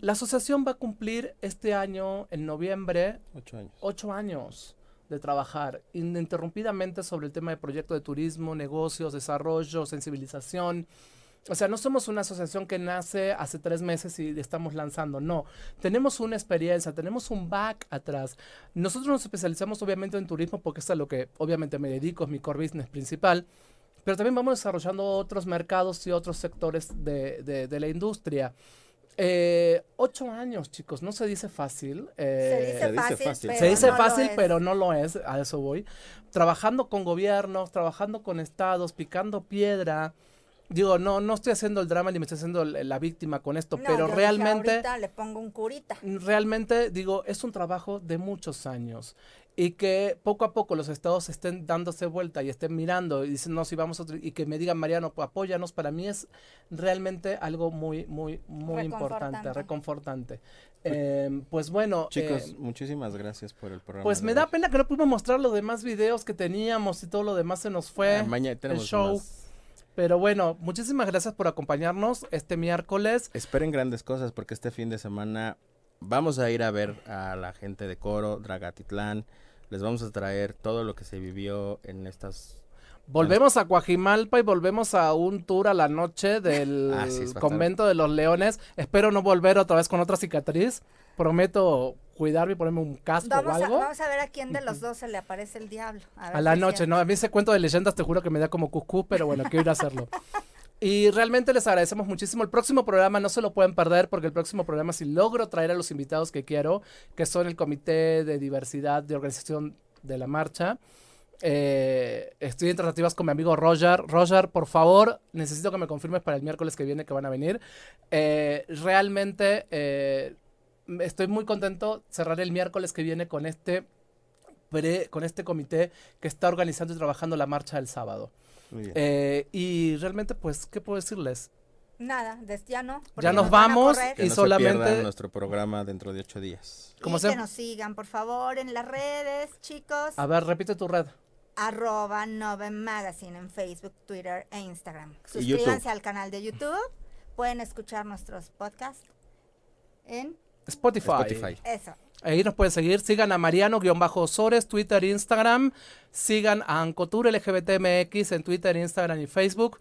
Speaker 4: la asociación va a cumplir este año, en noviembre,
Speaker 3: ocho años.
Speaker 4: Ocho años de trabajar ininterrumpidamente sobre el tema de proyecto de turismo, negocios, desarrollo, sensibilización. O sea, no somos una asociación que nace hace tres meses y estamos lanzando, no. Tenemos una experiencia, tenemos un back atrás. Nosotros nos especializamos obviamente en turismo porque es a lo que obviamente me dedico, es mi core business principal, pero también vamos desarrollando otros mercados y otros sectores de, de, la industria. Eh, ocho años, chicos, no se dice fácil.
Speaker 2: Eh, se dice fácil,
Speaker 4: se dice fácil pero no lo es, a eso voy. Trabajando con gobiernos, trabajando con estados, picando piedra, Digo, no, no estoy haciendo el drama ni me estoy haciendo la víctima con esto, pero realmente.
Speaker 2: le pongo un curita.
Speaker 4: Realmente, digo, es un trabajo de muchos años. Y que poco a poco los estados estén dándose vuelta y estén mirando y dicen, no, si vamos a y que me digan, Mariano, apóyanos, para mí es realmente algo muy, muy, muy importante, reconfortante. Eh, pues bueno.
Speaker 3: Chicos, eh, muchísimas gracias por el programa.
Speaker 4: Pues me da pena que no pudimos mostrar los demás videos que teníamos y todo lo demás se nos fue.
Speaker 3: Ah, mañana tenemos el show.
Speaker 4: Pero bueno, muchísimas gracias por acompañarnos este miércoles.
Speaker 3: Esperen grandes cosas porque este fin de semana vamos a ir a ver a la gente de Coro, Dragatitlán. Les vamos a traer todo lo que se vivió en estas
Speaker 4: Volvemos a Coajimalpa y volvemos a un tour a la noche del ah, convento de los leones. Espero no volver otra vez con otra cicatriz. Prometo cuidarme y ponerme un casco
Speaker 2: o
Speaker 4: algo.
Speaker 2: vamos a ver a quién de los dos se le aparece el diablo.
Speaker 4: A, la noche, ¿no? A mí ese cuento de leyendas te juro que me da como cucú, pero bueno, quiero ir a hacerlo. Y realmente les agradecemos muchísimo. El próximo programa no se lo pueden perder porque el próximo programa si logro traer a los invitados que quiero, que son el Comité de Diversidad de Organización de la Marcha. Eh, estoy en tratativas con mi amigo Roger. Roger, por favor, necesito que me confirmes para el miércoles que viene que van a venir. Eh, realmente eh, estoy muy contento. Cerraré el miércoles que viene con este, con este comité que está organizando y trabajando la marcha del sábado. Y realmente, pues, ¿qué puedo decirles?
Speaker 2: Nada, ya no.
Speaker 4: Ya nos, vamos y solamente
Speaker 3: nuestro programa dentro de ocho días.
Speaker 2: Y que nos sigan, por favor, en las redes, chicos.
Speaker 4: A ver, repite tu red
Speaker 2: arroba Noven Magazine en Facebook, Twitter e Instagram. Suscríbanse al canal de YouTube. Pueden escuchar nuestros podcasts en
Speaker 4: Spotify.
Speaker 2: Eso.
Speaker 4: Ahí nos pueden seguir. Sigan a Mariano-Sores, Twitter, Instagram. Sigan a Ancotur LGBTMX en Twitter, Instagram y Facebook.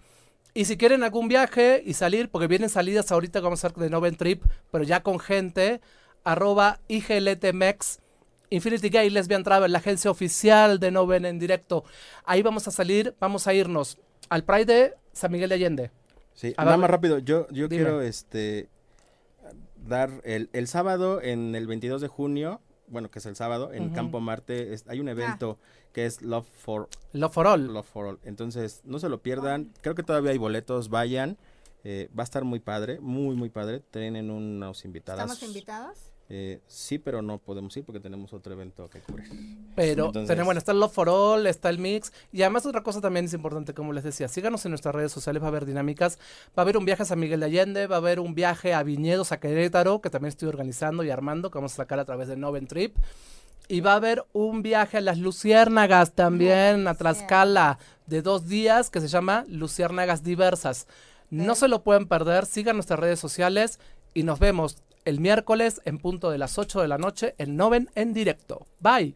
Speaker 4: Y si quieren algún viaje y salir, porque vienen salidas ahorita que vamos a hacer de Noven Trip, pero ya con gente, arroba IGLTMEX Infinity Gay Lesbian Travel, la agencia oficial de Noven en directo. Ahí vamos a salir, vamos a irnos al Pride de San Miguel de Allende.
Speaker 3: Sí, nada más rápido, yo, yo quiero este dar el, el, sábado en el 22 de junio, bueno, que es el sábado, en Campo Marte, hay un evento ah. que es Love for
Speaker 4: Love for All.
Speaker 3: Love for All. Entonces, no se lo pierdan. Creo que todavía hay boletos, vayan. Eh, va a estar muy padre, muy, muy padre. Tienen unos invitados.
Speaker 2: ¿Estamos invitados?
Speaker 3: Eh, sí, pero no podemos ir porque tenemos otro evento que cubrir.
Speaker 4: Pero tenemos, bueno, está el Love for All, está el Mix. Y además otra cosa también es importante, como les decía, síganos en nuestras redes sociales, va a haber dinámicas. Va a haber un viaje a San Miguel de Allende, va a haber un viaje a Viñedos, a Querétaro, que también estoy organizando y armando, que vamos a sacar a través de Noven Trip. Y va a haber un viaje a las Luciérnagas también, a Tlaxcala, de dos días, que se llama Luciérnagas Diversas. No se lo pueden perder, sigan nuestras redes sociales y nos vemos el miércoles en punto de las 8 de la noche en Noven en directo. Bye.